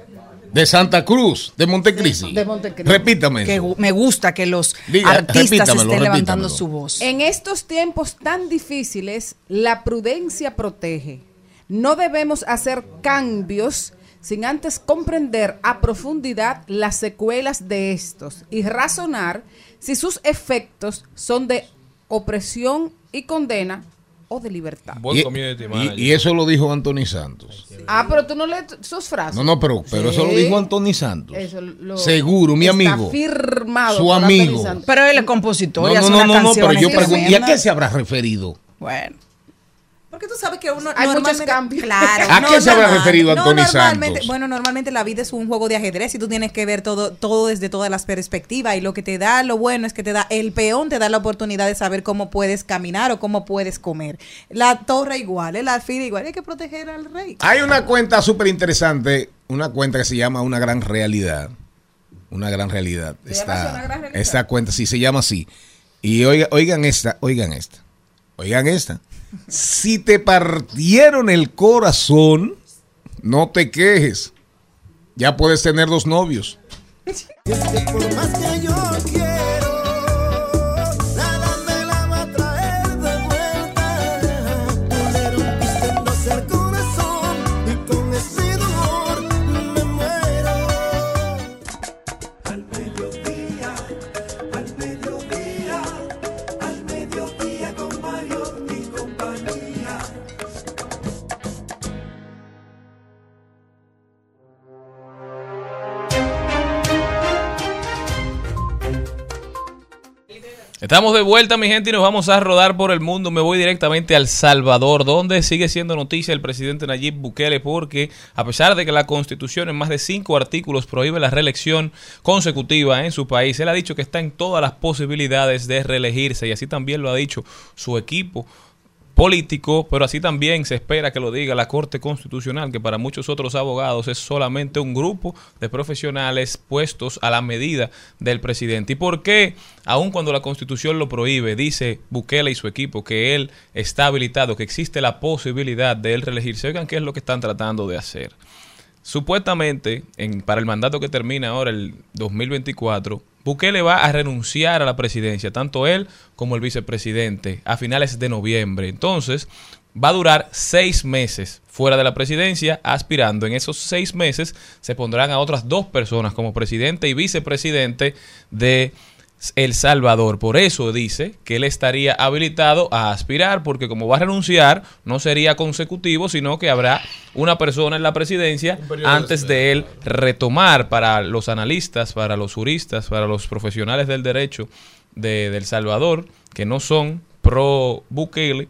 De Santa Cruz, de Montecristi. De Montecristi. Repítame. que me gusta que los Diga, artistas estén levantando su voz. En estos tiempos tan difíciles, la prudencia protege. No debemos hacer cambios sin antes comprender a profundidad las secuelas de estos y razonar si sus efectos son de opresión y condena o de libertad. Buen Y, community y- manager. y eso lo dijo Anthony Santos. Ah, pero tú no lees sus frases. No, no, pero, pero eso lo dijo Anthony Santos. Eso lo- Seguro, mi está amigo. firmado Su amigo. Pero él es compositor No, no, no, no, no, pero canciones yo pregunto, ¿y a qué se habrá referido? Bueno, Porque tú sabes que uno Hay muchos cambios. Claro. ¿A qué se habrá referido no, Anthony normalmente, Santos? Bueno, normalmente la vida es un juego de ajedrez y tú tienes que ver todo, todo desde todas las perspectivas y lo que te da, lo bueno es que te da, el peón te da la oportunidad de saber cómo puedes caminar o cómo puedes comer. La torre igual, el alfil igual, hay que proteger al rey. Hay una cuenta súper interesante, una cuenta que se llama Una Gran Realidad. Una Gran Realidad. ¿Se llama así, Una Gran Realidad? esta cuenta sí se llama así. Y oiga- oigan esta, oigan esta. Oigan esta. Si te partieron el corazón, no te quejes. Ya puedes tener dos novios. Estamos de vuelta, mi gente, y nos vamos a rodar por el mundo. Me voy directamente al Salvador, donde sigue siendo noticia el presidente Nayib Bukele, porque a pesar de que la constitución en más de cinco artículos prohíbe la reelección consecutiva en su país, él ha dicho que está en todas las posibilidades de reelegirse, y así también lo ha dicho su equipo político, pero así también se espera que lo diga la Corte Constitucional, que para muchos otros abogados es solamente un grupo de profesionales puestos a la medida del presidente. ¿Y por qué, aun cuando la Constitución lo prohíbe, dice Bukele y su equipo que él está habilitado, que existe la posibilidad de él reelegirse? Oigan, ¿qué es lo que están tratando de hacer? Supuestamente, en, para el mandato que termina ahora, el 2024, Bukele va a renunciar a la presidencia, tanto él como el vicepresidente, a finales de noviembre. Entonces, va a durar seis meses fuera de la presidencia, aspirando. En esos seis meses se pondrán a otras dos personas como presidente y vicepresidente de El Salvador. Por eso dice que él estaría habilitado a aspirar, porque como va a renunciar, no sería consecutivo, sino que habrá una persona en la presidencia antes de él retomar para los analistas, para los juristas, para los profesionales del derecho de, de El Salvador, que no son pro Bukele,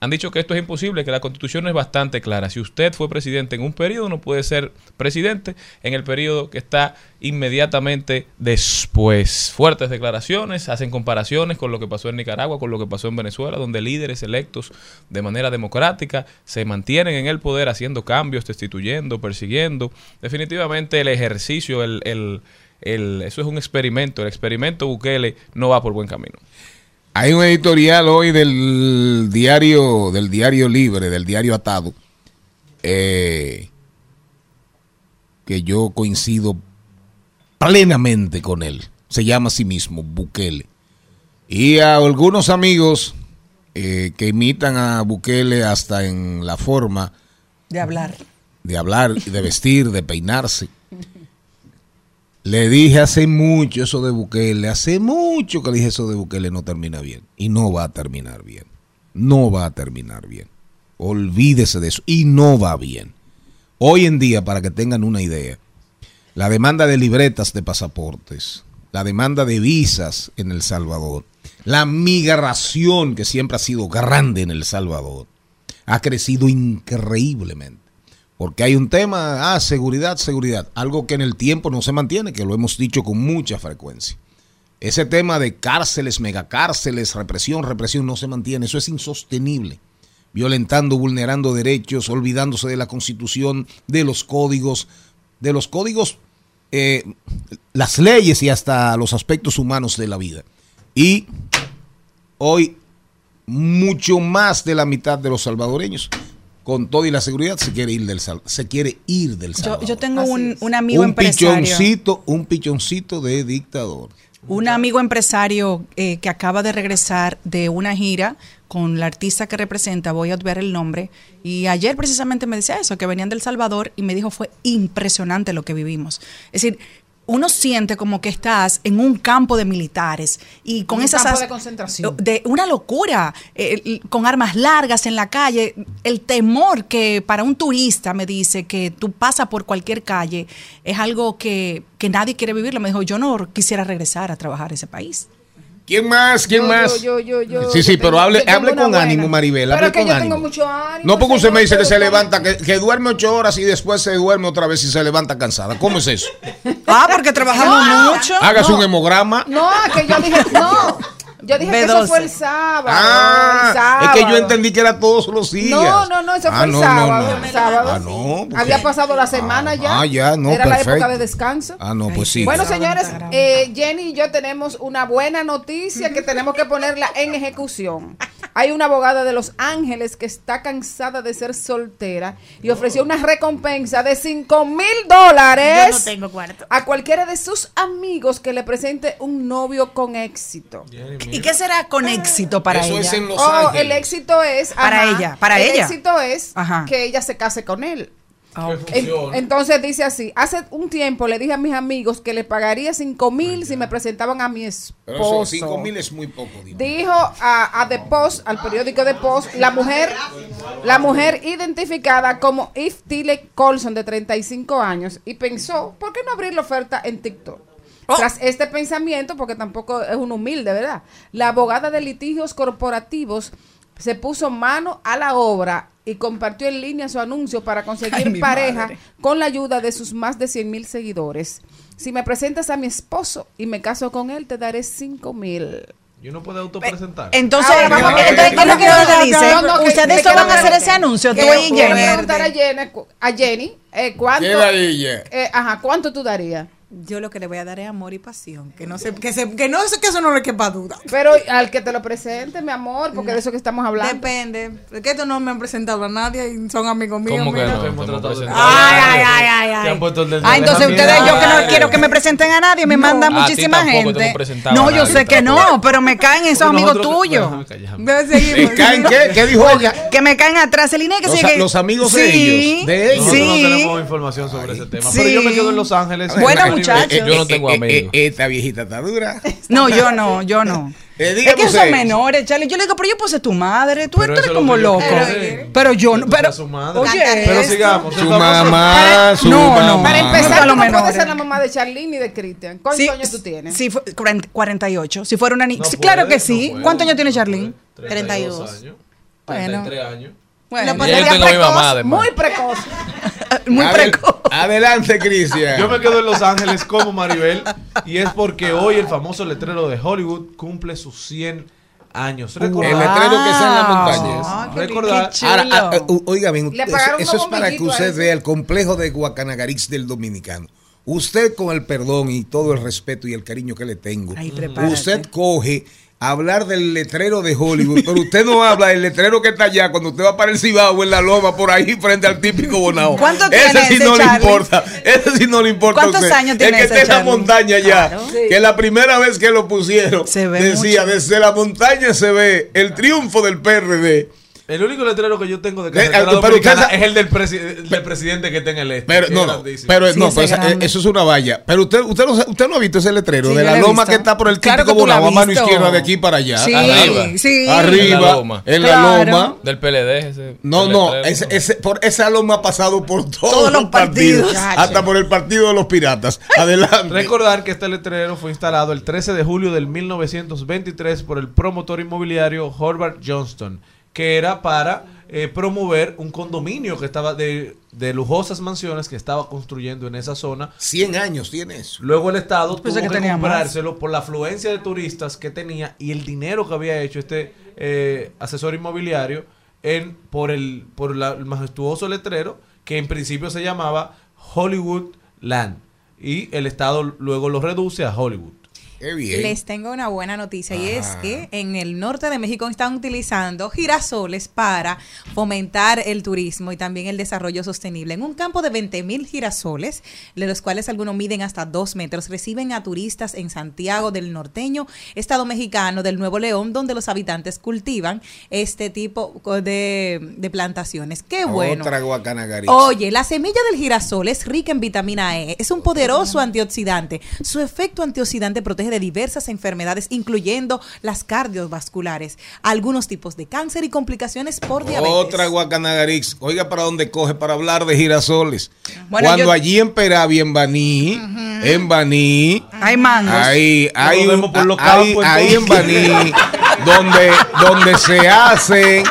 han dicho que esto es imposible, que la constitución es bastante clara. Si usted fue presidente en un periodo, no puede ser presidente en el periodo que está inmediatamente después. Fuertes declaraciones, hacen comparaciones con lo que pasó en Nicaragua, con lo que pasó en Venezuela, donde líderes electos de manera democrática se mantienen en el poder haciendo cambios, destituyendo, persiguiendo. Definitivamente el ejercicio, el, eso es un experimento. El experimento Bukele no va por buen camino. Hay un editorial hoy del diario, del diario Libre, del diario Atado, eh, que yo coincido plenamente con él. Se llama a sí mismo Bukele. Y a algunos amigos eh, que imitan a Bukele hasta en la forma De hablar. de hablar, de vestir, de peinarse. Le dije hace mucho eso de Bukele, hace mucho que le dije eso de Bukele no termina bien. Y no va a terminar bien. No va a terminar bien. Olvídese de eso. Y no va bien. Hoy en día, para que tengan una idea, la demanda de libretas de pasaportes, la demanda de visas en El Salvador, la migración que siempre ha sido grande en El Salvador, ha crecido increíblemente. Porque hay un tema, ah, seguridad, seguridad, algo que en el tiempo no se mantiene, que lo hemos dicho con mucha frecuencia. Ese tema de cárceles, megacárceles, represión, represión no se mantiene, eso es insostenible. Violentando, vulnerando derechos, olvidándose de la constitución, de los códigos, de los códigos, eh, las leyes y hasta los aspectos humanos de la vida. Y hoy mucho más de la mitad de los salvadoreños con todo y la seguridad se quiere ir del Sal- se quiere ir del Yo, Salvador. yo tengo un, un amigo un empresario. pichoncito, un pichoncito de dictador. Un amigo empresario eh, que acaba de regresar de una gira con la artista que representa, voy a ver el nombre, y ayer precisamente me decía eso, que venían del Salvador y me dijo fue impresionante lo que vivimos. Es decir, uno siente como que estás en un campo de militares y con Un esas campo de concentración. de una locura, eh, con armas largas en la calle, el temor que para un turista me dice que tú pasas por cualquier calle es algo que, que nadie quiere vivirlo. Me dijo, yo no quisiera regresar a trabajar a ese país. ¿Quién más? ¿Quién Yo, más? yo, yo, yo, yo, sí, sí, pero hable, hable con buena. ánimo, Maribel. Pero que con yo ánimo. tengo mucho ánimo. No, porque usted me dice que se levanta, que, que duerme ocho horas y después se duerme otra vez y se levanta cansada. ¿Cómo es eso? Ah, porque trabajamos No. mucho. Hágase un hemograma. No, que yo dije, no. Yo dije que eso B12. fue el sábado. el Ah, sábado. es que yo entendí que era todos los días. No, no, no, eso Ah, fue el no, sábado. no. el sábado. Ah, no, porque- Había pasado la semana ya. Ah, ya, no, Era la época de descanso. Ah, no, pues sí. Bueno, señores, eh, Jenny y yo tenemos una buena noticia que tenemos que ponerla en ejecución. (laughs) Hay una abogada de Los Ángeles que está cansada de ser soltera y ofreció una recompensa de 5 mil dólares Yo no tengo cuarto. a cualquiera de sus amigos que le presente un novio con éxito. ¿Y qué será con éxito para Eso ella? es en Los Oh, Ángeles. el éxito es Para ajá, ella, para el ella. éxito es Ajá. que ella se case con él. Ah, En- entonces dice así, hace un tiempo le dije a mis amigos que le pagaría cinco mil si me presentaban a mi Pero eso, esposo. cinco mil es muy poco. dime. Dijo a, a The Post, al periódico The Post, la mujer, la mujer identificada como Eve Tille Colson de 35 años y pensó, ¿por qué no abrir la oferta en TikTok? Tras este pensamiento, porque tampoco es un humilde, ¿verdad? La abogada de litigios corporativos se puso mano a la obra y compartió en línea su anuncio para conseguir Ay, pareja madre. con la ayuda de sus más de 100 mil seguidores. Si me presentas a mi esposo y me caso con él, te daré 5 mil. Yo no puedo autopresentar. Entonces, Ahora vamos a ver. entonces, ¿qué es lo que ella dice? No, no, que- Ustedes solo van a hacer ese anuncio, tú que- y quiero Jenny. preguntar a Jenny, a Jenny eh, ¿cuánto, ¿Qué da ella? eh, ajá, ¿cuánto tú darías? Yo lo que le voy a dar es amor y pasión. Que no se, que se, que no que eso no le quepa duda. Pero al que te lo presente, mi amor, porque de eso que estamos hablando. Depende. Es que estos no me han presentado a nadie y son amigos míos. ¿Cómo que no? Hemos tratado. Ay, ay, ay, ay, Te han ay. puesto el Ah, entonces ustedes, yo que no quiero que me presenten a nadie, me mandan A ti muchísima gente. No, yo sé que no, pero me caen esos Porque amigos tuyos. ¿Me caen qué? ¿Qué dijo ella? Que me caen atrás el INE, que Los los amigos de Sí, ellos, de ellos. No tenemos información sobre ese tema. Pero yo me quedo en Los Ángeles. Bueno, muchachos. Yo no tengo amigos. Eh, esta viejita está dura. No, yo no, yo no. Eh, es que son menores, Charlie. Yo le digo, pero yo puse tu madre, tú, Pero tú eres como loco. quiero. Pero yo no, pero. su madre. Oye, Pero sigamos. Su mamá, su No, no. mamá. Para Ah. empezar, no puedes menores. ser la mamá de Charlene y de Cristian. ¿Cuántos Sí, años tú tienes? Sí, fue 40 48. Si fuera una niña. No sí, puede, claro que no sí. puede, ¿Cuántos no años tiene puede. Charlene? 32 años. Bueno. 33 años. Bueno, yo tengo a mi precoz, mamá, además. Muy precoz. (laughs) muy Adel- precoz. Adelante, Cristian. Yo me quedo en Los Ángeles como Maribel y es porque hoy el famoso letrero de Hollywood cumple sus 100 años. El letrero que está en la Wow. montaña. Ah, recordar Ahora, ah, u- oiga bien, eso, es para que usted vea el complejo de Guacanagarix del dominicano. Usted con el perdón y todo el respeto y el cariño que le tengo, Ay, usted coge hablar del letrero de Hollywood, pero usted no habla del letrero que está allá cuando usted va para el Cibao en la loma por ahí frente al típico Bonao. ¿Cuánto ese tiene sí ese, no le importa, ese sí no le importa. ¿Cuántos usted. años tiene El que ese, está en la montaña allá, Claro. que la primera vez que lo pusieron Se ve decía mucho. desde la montaña se ve el triunfo del PRD. El único letrero que yo tengo de Eh, carretera eh, pero dominicana usted sa- es el del, presi- del presidente que está en el este. Pero no, es no, pero Sí, no, ese pero esa- grande. eso es una valla. Pero usted, usted no, usted no ha visto ese letrero Sí, de la loma que está por el Claro típico Bonao, a mano izquierda de aquí para allá. Sí, Arriba. sí. Arriba, En la loma. en la Claro. loma. Del PLD. Ese, No, ese no, letrero. ese, ese- por esa loma ha pasado por todos, Todos los partidos, partidos. hasta por el partido de los piratas. Adelante. Recordar que este letrero fue instalado el 13 de julio del 1923 por el promotor inmobiliario Hobart Johnston, que era para eh, promover un condominio que estaba de, de lujosas mansiones que estaba construyendo en esa zona. 100 años tiene eso. Luego el Estado tuvo que, que tenía más. comprárselo por la afluencia de turistas que tenía y el dinero que había hecho este eh, asesor inmobiliario en por el por la- el majestuoso letrero que en principio se llamaba Hollywood Land y el Estado luego lo reduce a Hollywood. Qué bien. Les tengo una buena noticia y es que en el norte de México están utilizando girasoles para fomentar el turismo y también el desarrollo sostenible. En un campo de 20 mil girasoles, de los cuales algunos miden hasta 2 metros, reciben a turistas en Santiago del Norteño, estado mexicano del Nuevo León, donde los habitantes cultivan este tipo de, de plantaciones. Qué bueno. Otra. Oye, la semilla del girasol es rica en vitamina E, es un poderoso antioxidante. Su efecto antioxidante protege de diversas enfermedades, incluyendo las cardiovasculares, algunos tipos de cáncer y complicaciones por diabetes. Otra Guacanagarix. Oiga, ¿para dónde coge para hablar de girasoles? Bueno, Cuando yo- allí en Peravia, en Baní, en Baní. Hay mangos. Ahí, hay, vemos por los ahí, campos, ahí en. Baní, donde, donde se hacen,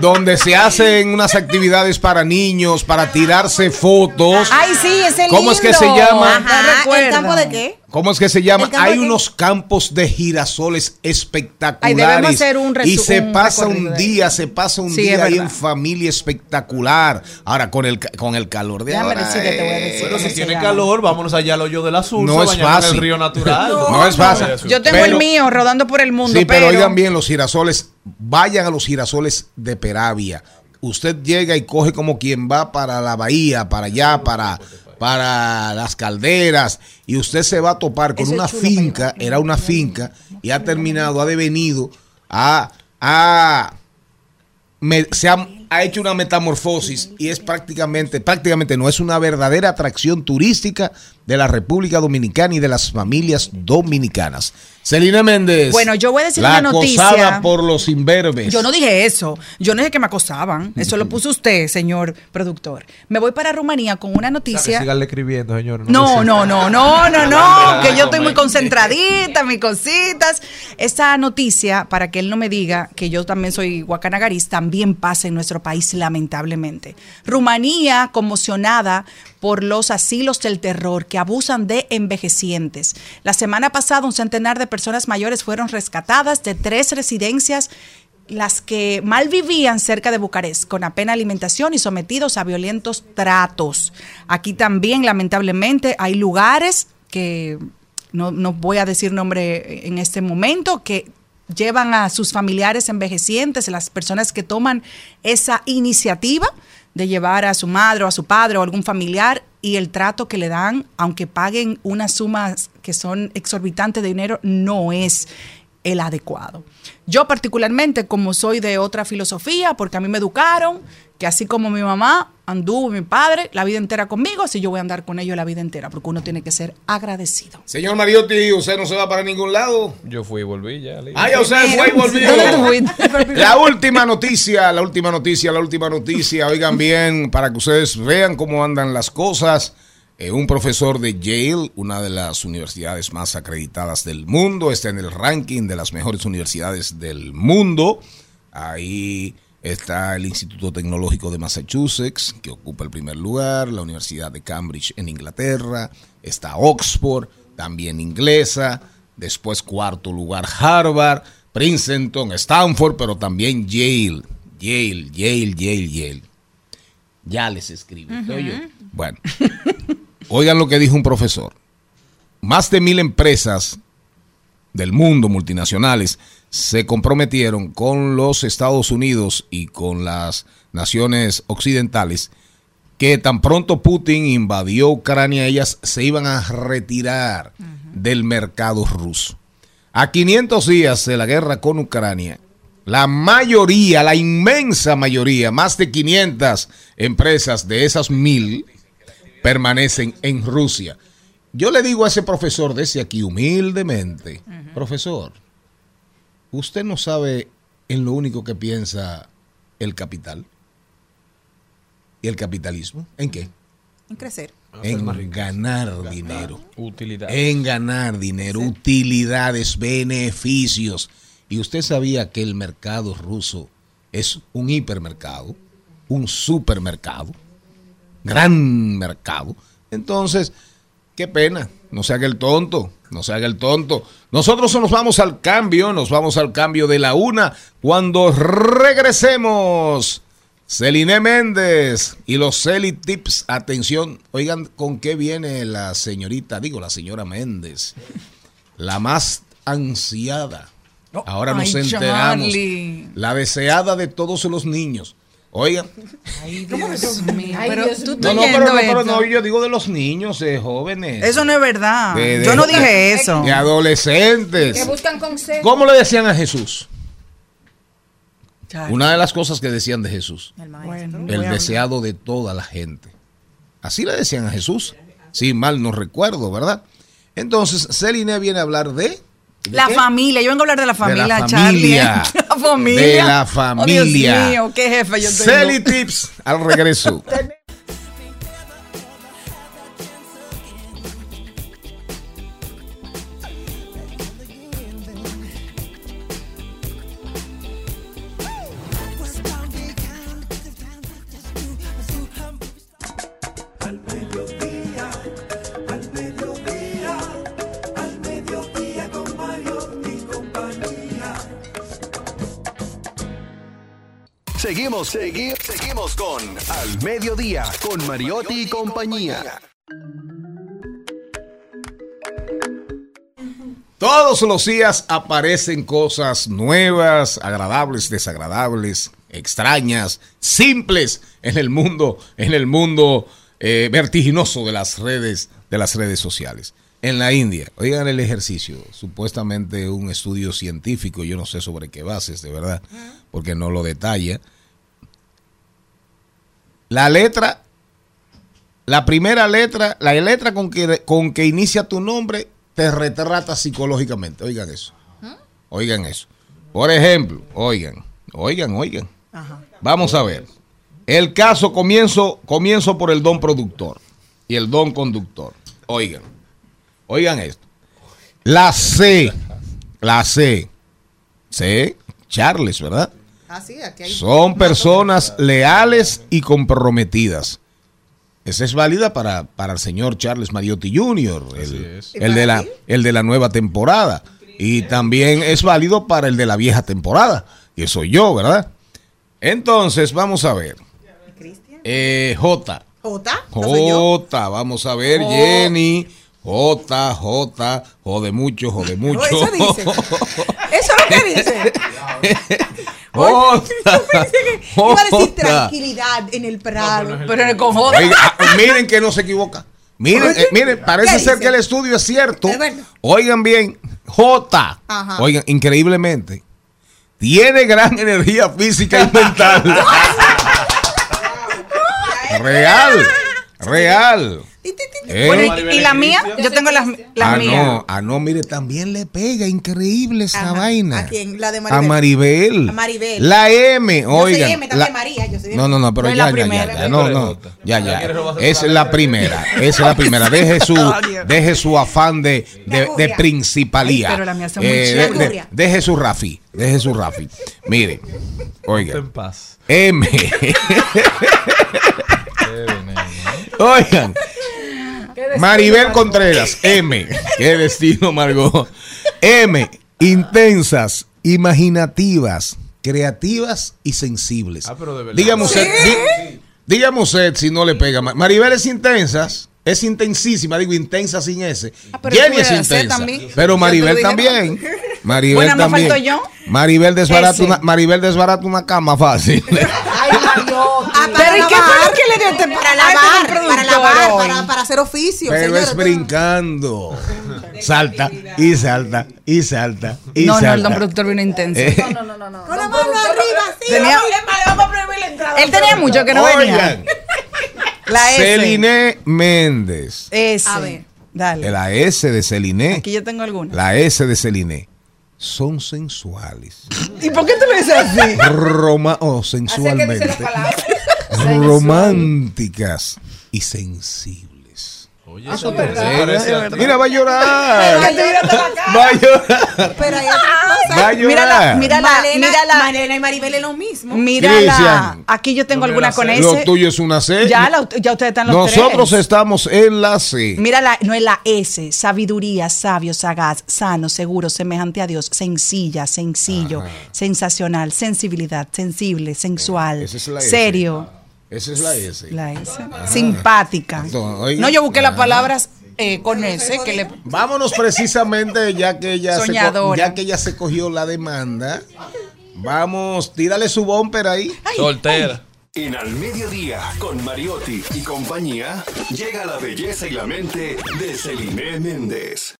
donde se hacen unas actividades para niños, para tirarse fotos. Ay, sí, ese ¿Cómo es que se llama? Ajá, ¿El campo de qué? ¿Cómo es que se llama? ¿El campo Hay unos campos de girasoles espectaculares. Ay, debemos hacer un y se un pasa un día, se pasa un Sí, día ahí en familia espectacular. Ahora, con el, con el calor de Déjame ahora. decirte, te voy a eh, decir Pero si tiene calor, vámonos allá al hoyo del azul. No es fácil. el río natural. (laughs) No, es fácil. Yo tengo Pero- el mío rodando por el mundo, Sí, pero, pero, oigan bien, los girasoles, vayan a los girasoles de Peravia. Usted llega y coge como quien va para la bahía, para allá, para, para las calderas, y usted se va a topar con Eso una finca, era una finca, y ha terminado, ha devenido, ha, ha- me- se ha, ha hecho una metamorfosis y es prácticamente, prácticamente no, es una verdadera atracción turística de la República Dominicana y de las familias dominicanas. Celina Méndez. Bueno, yo voy a decir la una noticia. acosada por los imberbes. Yo no dije eso. Yo no dije que me acosaban. Eso lo puso usted, señor productor. Me voy para Rumanía con una noticia. escribiendo, señor. No, no, no, no, no, no, que yo estoy muy concentradita, mis cositas. Esta noticia, para que él no me diga que yo también soy guacanagariz, también pasa en nuestro país, lamentablemente. Rumanía conmocionada por los asilos del terror que abusan de envejecientes. La semana pasada, un centenar de personas mayores fueron rescatadas de tres residencias las que mal vivían cerca de Bucarest, con apenas alimentación y sometidos a violentos tratos. Aquí también, lamentablemente, hay lugares que no, no voy a decir nombre en este momento, que llevan a sus familiares envejecientes, las personas que toman esa iniciativa de llevar a su madre o a su padre o algún familiar y el trato que le dan, aunque paguen unas sumas que son exorbitantes de dinero, no es el adecuado. Yo particularmente, como soy de otra filosofía, porque a mí me educaron, que así como mi mamá anduvo, mi padre, la vida entera conmigo, así yo voy a andar con ellos la vida entera, porque uno tiene que ser agradecido. Señor Mariotti, usted no se va para ningún lado. Yo fui y volví ya. Ah, ya usted fue y volvió. (laughs) La última noticia, la última noticia, la última noticia. Oigan bien, para que ustedes vean cómo andan las cosas. Eh, un profesor de Yale, una de las universidades más acreditadas del mundo, está en el ranking de las mejores universidades del mundo. Ahí está el Instituto Tecnológico de Massachusetts, que ocupa el primer lugar, la Universidad de Cambridge en Inglaterra, está Oxford, también inglesa, después cuarto lugar Harvard, Princeton, Stanford, pero también Yale, Yale, Yale, Yale, Yale. Ya les escribí. Bueno, (laughs) oigan lo que dijo un profesor. Más de mil empresas del mundo, multinacionales, se comprometieron con los Estados Unidos y con las naciones occidentales que tan pronto Putin invadió Ucrania, ellas se iban a retirar del mercado ruso. A 500 días de la guerra con Ucrania, la mayoría, la inmensa mayoría, más de 500 empresas de esas mil permanecen en Rusia. Yo le digo a ese profesor desde aquí humildemente, profesor, usted no sabe en lo único que piensa el capital y el capitalismo. ¿En qué? En crecer. En ganar dinero. Utilidad. En ganar dinero, utilidades, beneficios. Y usted sabía que el mercado ruso es un hipermercado, un supermercado, gran mercado. Entonces, qué pena, no se haga el tonto, no se haga el tonto. Nosotros nos vamos al cambio, nos vamos al cambio de la una cuando regresemos. Celine Méndez y los Celi Tips. Atención, oigan con qué viene la señorita, digo la señora Méndez, la más ansiada. Ahora nos Ay, enteramos. Charlie. La deseada de todos los niños. Oigan. Ay, Dios mío. Ay, pero tú No, no, pero, no, pero no, yo digo de los niños, de jóvenes. Eso no es verdad. De- de- Yo no dije eso. De adolescentes. Que buscan consejos. ¿Cómo le decían a Jesús? Una de las cosas que decían de Jesús. El deseado de toda la gente. Así le decían a Jesús. Si mal no recuerdo, ¿verdad? Entonces, Celine viene a hablar de... ¿de La qué? familia, yo vengo a hablar de la (laughs) familia, la Charlie. familia. La familia. De la Oh, familia. Dios mío, qué jefe yo tengo. Celi Tips al regreso. (laughs) Seguimos, segui- seguimos con Al Mediodía, con Mariotti y compañía. Todos los días aparecen cosas nuevas, agradables, desagradables, extrañas, simples en el mundo, en el mundo eh, vertiginoso de las redes, de las redes sociales. En la India, oigan el ejercicio, supuestamente un estudio científico, yo no sé sobre qué bases, de verdad, porque no lo detalla. La letra, la primera letra, la letra con que, con que inicia tu nombre te retrata psicológicamente. Oigan eso. Oigan eso. Por ejemplo, oigan, oigan, oigan. Vamos a ver. El caso comienzo, comienzo por el don productor y el don conductor. Oigan, oigan esto. La C, la C, C, Charles, ¿verdad? Sí, aquí hay Son personas leales y comprometidas. Esa es válida para, para el señor Charles Mariotti Jr., el, el de la, el de la nueva temporada. Y también es válido para el de la vieja temporada, que soy yo, ¿verdad? Entonces, vamos a ver. Eh, J. J. J, vamos a ver, Jo. Jenny. J, J, jode mucho, jode mucho. eso dice. (laughs) Eso es lo que dice. (laughs) J. (laughs) Iba a decir J. tranquilidad en el prado. pero en el confort. Oiga, ah, miren que no se equivoca. Miren, eh, miren, parece ¿qué ser que el estudio es cierto. Es. Oigan bien, J. Ajá. Oigan, increíblemente. Tiene gran energía física y mental. (laughs) real, real. Eh. Bueno, y, y la mía, yo tengo las, las ah, mías. no, ah, no, mire, también le pega, increíble esa Ajá. vaina. ¿A quién? La de A Maribel. A Maribel. La M, Yo soy oigan. M, también la- María, yo soy No, no, no, pero No ya, ya, ya, ya, no, no, ya, ya. Es la primera, es la primera. Deje su, (laughs) deje su afán de, de, de principalía. Ay, pero la mía son muy Eh, de- chéveres. de- deje su Rafi, deje su Rafi. Mire, oiga. en paz. M. (laughs) Oigan. Maribel Contreras, M. Qué destino, Margot. M. Intensas, imaginativas, creativas y sensibles. Ah, pero de verdad. Dígame usted, dígame usted si no le pega. Ma- Maribel es intensas, es intensísima, digo intensa sin S. Ah, pero Jenny es intensa, pero Maribel también. (laughs) Maribel Bueno, me también. falto yo. Maribel desbarata una, Maribel desbarata una cama fácil. (laughs) Ah, para (laughs) Pero ¿y qué fue lavar, lo que le dio este Para Ay, lavar, para productor lavar, para, para hacer oficio. Pero es brincando. Salta y salta y salta y No, no, salta. el don productor vino intenso. Eh. Con la mano arriba, sí. Tenía- vamos a prohibir la entrada. Él tenía mucho que no venía. Oigan, La S. Celine Méndez. S. A ver. Dale. La S de Celine. Aquí yo tengo alguna. La S de Celine. Son sensuales. ¿Y por qué tú lo dices así? Roma o sensualmente. Románticas y sensibles. Oye, Ah, eso es verdad. Mira, va a llorar. Va a llorar. Pero cosa. Va a llorar. Mírala, mírala, Malena, mírala. Malena y Maribel es lo mismo. Mírala. Cristian. Aquí yo tengo No, alguna con. S. Lo tuyo es una C. Ya, la- ya ustedes están los Nosotros tres. estamos en la C. Mira, la, no es la S, sabiduría, sabio, sagaz, sano, seguro, semejante a Dios, sencilla, sencillo, sensacional, sensibilidad, sensible, sensual, Esa es la S. serio. Esa es la S. La S. Simpática. Entonces, oiga. No, yo busqué las palabras eh, con S que le... Vámonos precisamente, ya que ella se, ya que ella se cogió la demanda. Vamos, tírale su bumper ahí. Soltera. En Al Mediodía, con Mariotti y compañía, llega la belleza y la mente de Celine Méndez.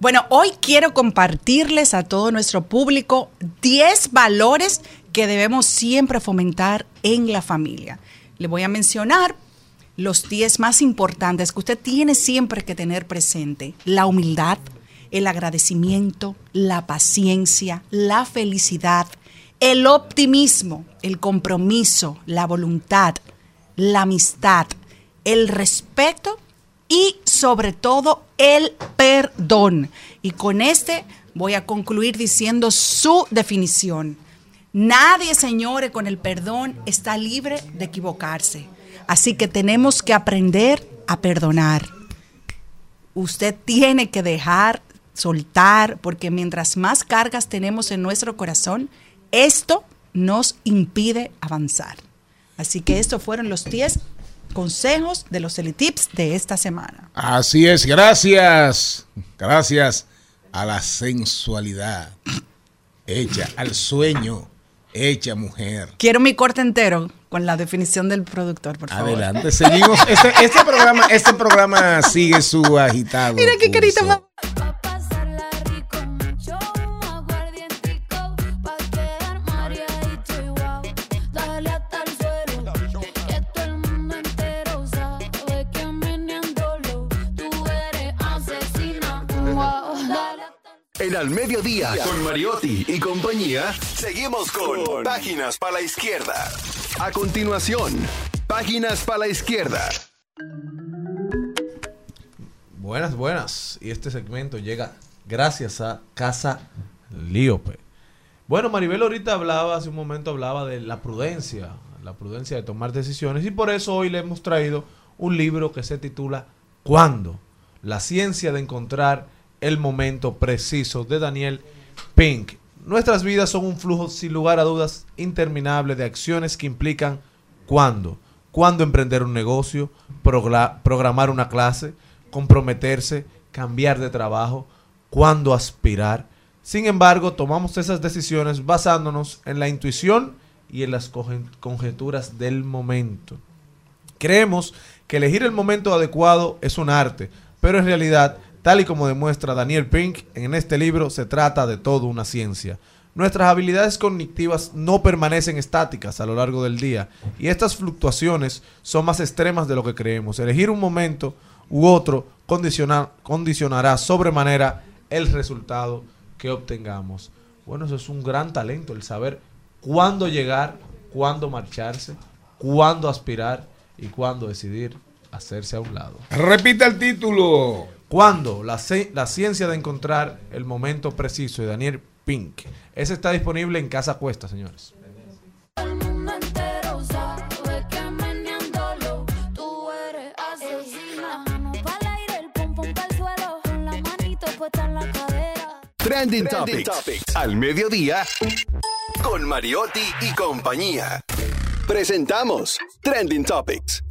Bueno, hoy quiero compartirles a todo nuestro público 10 valores que debemos siempre fomentar en la familia. Le voy a mencionar los 10 más importantes que usted tiene siempre que tener presente. La humildad, el agradecimiento, la paciencia, la felicidad, el optimismo, el compromiso, la voluntad, la amistad, el respeto y sobre todo el perdón. Y con este voy a concluir diciendo su definición. Nadie, señores, con el perdón está libre de equivocarse. Así que tenemos que aprender a perdonar. Usted tiene que dejar, soltar, porque mientras más cargas tenemos en nuestro corazón, esto nos impide avanzar. Así que estos fueron los 10 consejos de los Elitips de esta semana. Así es, gracias. Gracias a la sensualidad hecha, al sueño hecha mujer. Quiero mi corte entero con la definición del productor, por favor. Adelante, seguimos. Este, este programa, este programa sigue su agitado. Mira qué carita curso. más. En Al Mediodía, con Mariotti y compañía, seguimos con Páginas para la Izquierda. A continuación, Páginas para la Izquierda. Buenas, buenas. Y este segmento llega gracias a Casa Líope. Bueno, Maribel ahorita hablaba, hace un momento hablaba de la prudencia, la prudencia de tomar decisiones. Y por eso hoy le hemos traído un libro que se titula ¿Cuándo? La ciencia de encontrar el momento preciso de Daniel Pink. Nuestras vidas son un flujo sin lugar a dudas interminable de acciones que implican cuándo. Cuándo emprender un negocio, programar una clase, comprometerse, cambiar de trabajo, cuándo aspirar. Sin embargo, tomamos esas decisiones basándonos en la intuición y en las conjeturas del momento. Creemos que elegir el momento adecuado es un arte, pero en realidad, tal y como demuestra Daniel Pink en este libro, se trata de todo una ciencia. Nuestras habilidades cognitivas no permanecen estáticas a lo largo del día y estas fluctuaciones son más extremas de lo que creemos. Elegir un momento u otro condiciona- condicionará sobremanera el resultado que obtengamos. Bueno, eso es un gran talento, el saber cuándo llegar, cuándo marcharse, cuándo aspirar y cuándo decidir hacerse a un lado. Repita el título. ¿Cuándo? La, ciencia de encontrar el momento preciso de Daniel Pink. Ese está disponible en Casa Cuesta, señores. Trending, Topics. Al mediodía, con Mariotti y compañía. Presentamos Trending Topics.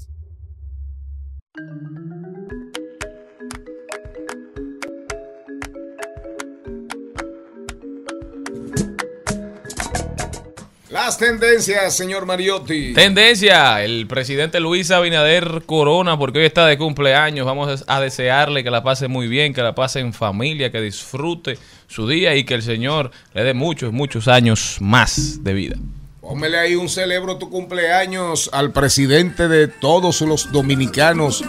Las tendencias, señor Mariotti. Tendencia, el presidente Luis Abinader Corona, porque hoy está de cumpleaños. Vamos a desearle que la pase muy bien, que la pase en familia, que disfrute su día y que el Señor le dé muchos, muchos años más de vida. Póngale ahí un celebro tu cumpleaños al presidente de todos los dominicanos,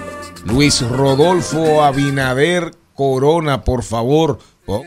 Luis Rodolfo Abinader Corona, por favor. Oh.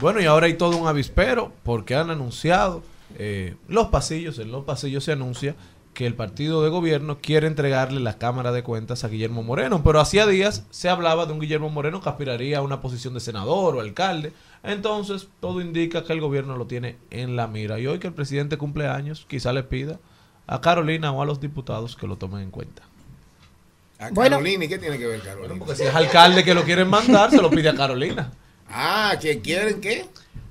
Bueno, y ahora hay todo un avispero porque han anunciado eh, los pasillos, en los pasillos se anuncia que el partido de gobierno quiere entregarle la Cámara de Cuentas a Guillermo Moreno, pero hacía días se hablaba de un Guillermo Moreno que aspiraría a una posición de senador o alcalde, entonces todo indica que el gobierno lo tiene en la mira y hoy que el presidente cumple años, quizá le pida a Carolina o a los diputados que lo tomen en cuenta. A Bueno. Carolina, ¿y qué tiene que ver Carolina? Porque si es alcalde que lo quieren mandar, se lo pide a Carolina. Ah, ¿que quieren qué?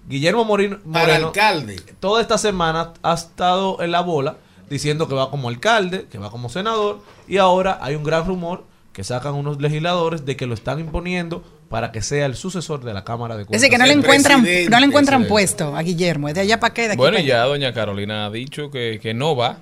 Guillermo Moreno, Para Moreno, alcalde. toda esta semana ha estado en la bola diciendo que va como alcalde, que va como senador, y ahora hay un gran rumor que sacan unos legisladores de que lo están imponiendo para que sea el sucesor de la Cámara de Es Cuentas. decir, que no le encuentran, no le encuentran puesto a Guillermo. Es de allá para qué, de aquí Bueno, para ya doña Carolina ha dicho que, que no va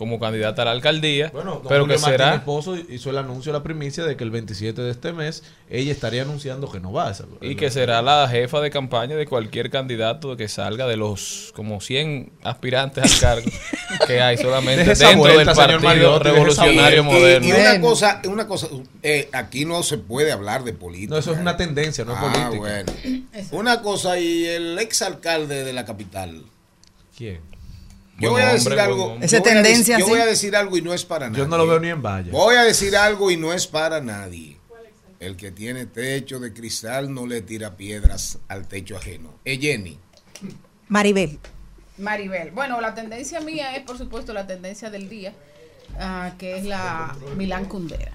como candidata a la alcaldía, Bueno, don pero Julio que Martínez será... Pozo hizo el anuncio, la primicia de que el 27 de este mes ella estaría anunciando que no va a esa. Y que será la jefa de campaña de cualquier candidato que salga de los como 100 aspirantes al cargo (laughs) que hay solamente dentro vuelta, del Partido Revolucionario Y- Moderno. Y, una cosa, una cosa eh, aquí no se puede hablar de política. No, eso es una tendencia, no es Ah, política. bueno. Una cosa, y el exalcalde de la capital. ¿Quién? Yo voy a decir algo. Esa tendencia, Yo sí. voy a decir algo y no es para nadie. Yo no lo veo ni en valla. Voy a decir algo y no es para nadie. El que tiene techo de cristal no le tira piedras al techo ajeno. Es Jenny. Maribel. Maribel. Bueno, la tendencia mía es, por supuesto, la tendencia del día, ah, que es la Milán Kundera.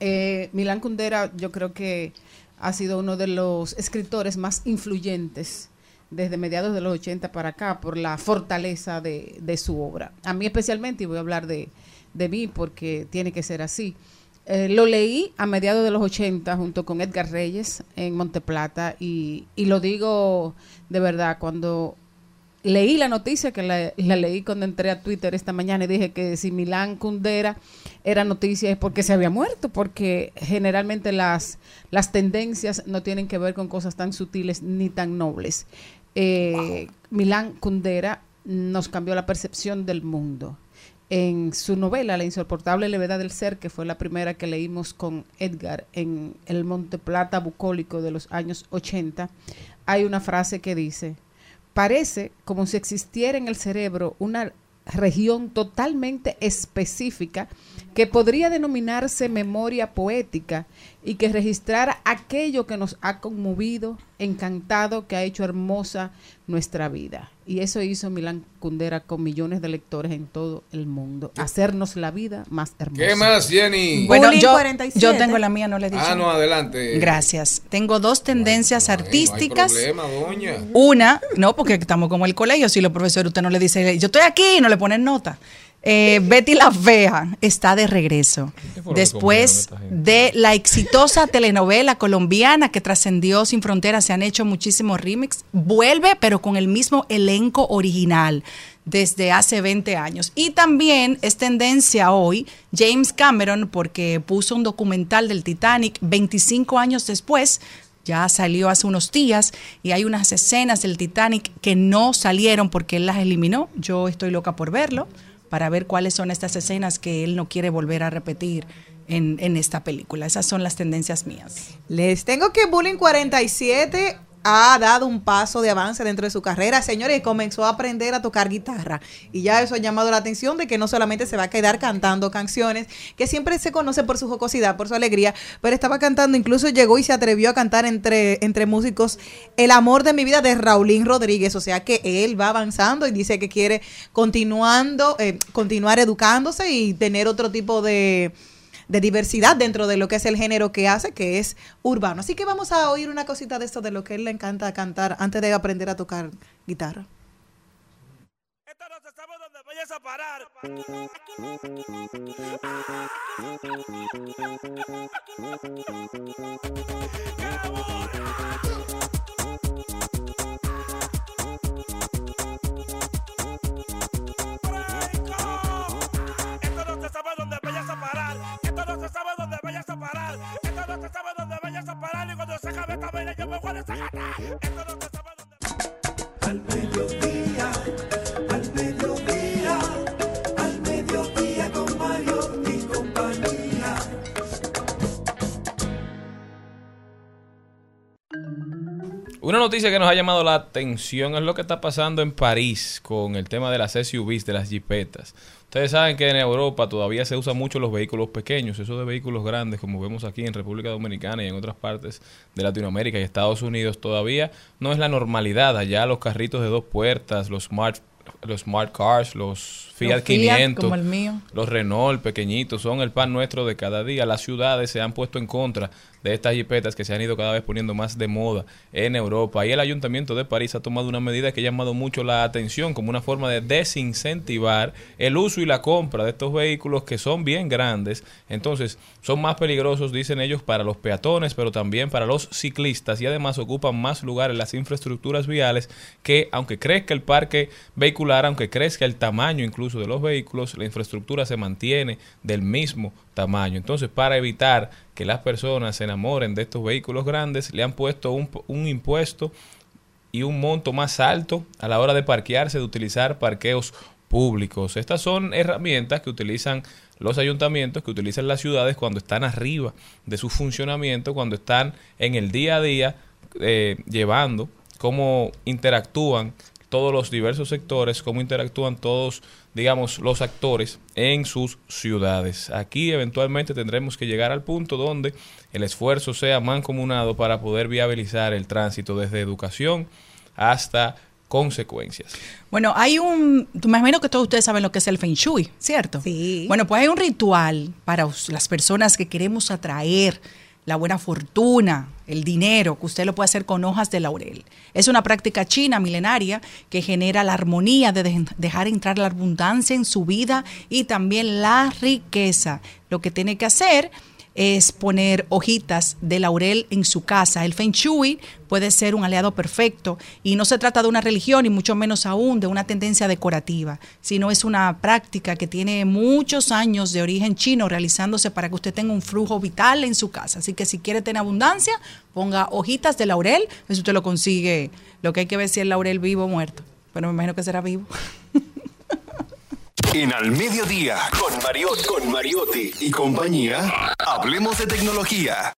Eh, Milán Kundera, yo creo que ha sido uno de los escritores más influyentes desde mediados de los 80 para acá por la fortaleza de, de su obra. A mí especialmente, y voy a hablar de, de mí porque tiene que ser así. Eh, lo leí a mediados de los 80 junto con Edgar Reyes en Monteplata y, y lo digo de verdad, cuando leí la noticia, que la, leí cuando entré a Twitter esta mañana y dije que si Milán Kundera era noticia es porque se había muerto, porque generalmente las, las tendencias no tienen que ver con cosas tan sutiles ni tan nobles. Eh, Milán Kundera nos cambió la percepción del mundo. En su novela La insoportable levedad del ser, que fue la primera que leímos con Edgar en el Monte Plata bucólico de los años 80, hay una frase que dice, parece como si existiera en el cerebro una región totalmente específica que podría denominarse memoria poética y que registrara aquello que nos ha conmovido, encantado, que ha hecho hermosa nuestra vida. Y eso hizo Milán Kundera con millones de lectores en todo el mundo. Hacernos la vida más hermosa. ¿Qué más, Jenny? Bueno, yo, 47. yo tengo la mía, no le he dicho. Ah, no, adelante. Gracias. Tengo dos tendencias artísticas. No hay problema, doña. Una, no, porque estamos como el colegio, si los profesores usted no le dice, yo estoy aquí, no le ponen nota. Eh, Betty la Fea está de regreso. ¿Qué fue lo que Después de la exitosa telenovela colombiana que trascendió Sin Fronteras, se han hecho muchísimos remix. Vuelve, pero con el mismo elenco original desde hace 20 años. Y también es tendencia hoy James Cameron porque puso un documental del Titanic 25 años después ya salió hace unos días y hay unas escenas del Titanic que no salieron porque él las eliminó. Yo estoy loca por verlo para ver cuáles son estas escenas que él no quiere volver a repetir en, en esta película. Esas son las tendencias mías. Les tengo que Bullying 47 ha dado un paso de avance dentro de su carrera, señores, y comenzó a aprender a tocar guitarra. Y ya eso ha llamado la atención de que no solamente se va a quedar cantando canciones, que siempre se conoce por su jocosidad, por su alegría, pero estaba cantando, incluso llegó y se atrevió a cantar entre, entre músicos El amor de mi vida de Raulín Rodríguez. O sea que él va avanzando y dice que quiere continuando, eh, continuar educándose y tener otro tipo de de diversidad dentro de lo que es el género que hace, que es urbano. Así que vamos a oír una cosita de esto de lo que él le encanta cantar antes de aprender a tocar guitarra. Esto no se sabe dónde vayas a parar. Esto no se sabe dónde vayas a parar. Y cuando se acabe esta vaina, yo me voy a desacatar. Esto no se sabe dónde. Al mediodía, al mediodía, al mediodía con Mario y compañía. Una noticia que nos ha llamado la atención es lo que está pasando en París con el tema de las SUVs, de las jipetas. Ustedes saben que en Europa todavía se usan mucho los vehículos pequeños, esos de vehículos grandes, como vemos aquí en República Dominicana y en otras partes de Latinoamérica y Estados Unidos, todavía no es la normalidad. Allá los carritos de dos puertas, los smart, los smart cars, los Fiat Fiat, 500, como el mío. los Renault pequeñitos son el pan nuestro de cada día. Las ciudades se han puesto en contra de estas jipetas que se han ido cada vez poniendo más de moda en Europa. Y el Ayuntamiento de París ha tomado una medida que ha llamado mucho la atención como una forma de desincentivar el uso y la compra de estos vehículos que son bien grandes. Entonces, son más peligrosos, dicen ellos, para los peatones, pero también para los ciclistas y además ocupan más lugar en las infraestructuras viales que, aunque crezca el parque vehicular, aunque crezca el tamaño incluso de los vehículos, la infraestructura se mantiene del mismo tamaño. Entonces, para evitar que las personas se enamoren de estos vehículos grandes, le han puesto un, un impuesto y un monto más alto a la hora de parquearse, de utilizar parqueos públicos. Estas son herramientas que utilizan los ayuntamientos, que utilizan las ciudades cuando están arriba de su funcionamiento, cuando están en el día a día eh, llevando cómo interactúan todos los diversos sectores, cómo interactúan todos, digamos, los actores en sus ciudades. Aquí eventualmente tendremos que llegar al punto donde el esfuerzo sea mancomunado para poder viabilizar el tránsito desde educación hasta consecuencias. Bueno, hay un, me imagino que todos ustedes saben lo que es el Feng Shui, ¿cierto? Sí. Bueno, pues hay un ritual para las personas que queremos atraer la buena fortuna, el dinero, que usted lo puede hacer con hojas de laurel. Es una práctica china milenaria que genera la armonía de dej- dejar entrar la abundancia en su vida y también la riqueza. Lo que tiene que hacer poner hojitas de laurel en su casa. El Feng Shui puede ser un aliado perfecto y no se trata de una religión y mucho menos aún de una tendencia decorativa, sino es una práctica que tiene muchos años de origen chino realizándose para que usted tenga un flujo vital en su casa. Así que si quiere tener abundancia, ponga hojitas de laurel, eso usted lo consigue. Lo que hay que ver si es laurel vivo o muerto, pero me imagino que será vivo. (laughs) En Al Mediodía, con Mariotti, con y compañía, hablemos de tecnología.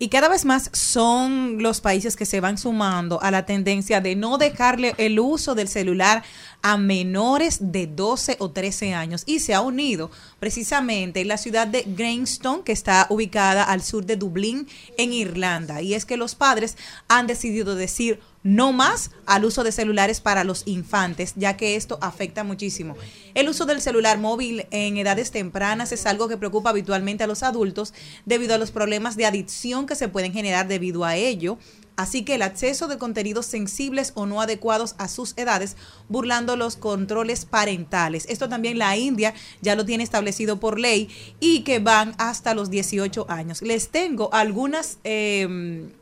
Y cada vez más son los países que se van sumando a la tendencia de no dejarle el uso del celular a menores de 12 o 13 años. Y se ha unido precisamente la ciudad de Greystones, que está ubicada al sur de Dublín, en Irlanda. Y es que los padres han decidido decir no más al uso de celulares para los infantes, ya que esto afecta muchísimo. El uso del celular móvil en edades tempranas es algo que preocupa habitualmente a los adultos debido a los problemas de adicción que se pueden generar debido a ello. Así que el acceso de contenidos sensibles o no adecuados a sus edades, burlando los controles parentales. Esto también la India ya lo tiene establecido por ley y que van hasta los 18 años. Les tengo algunas... em,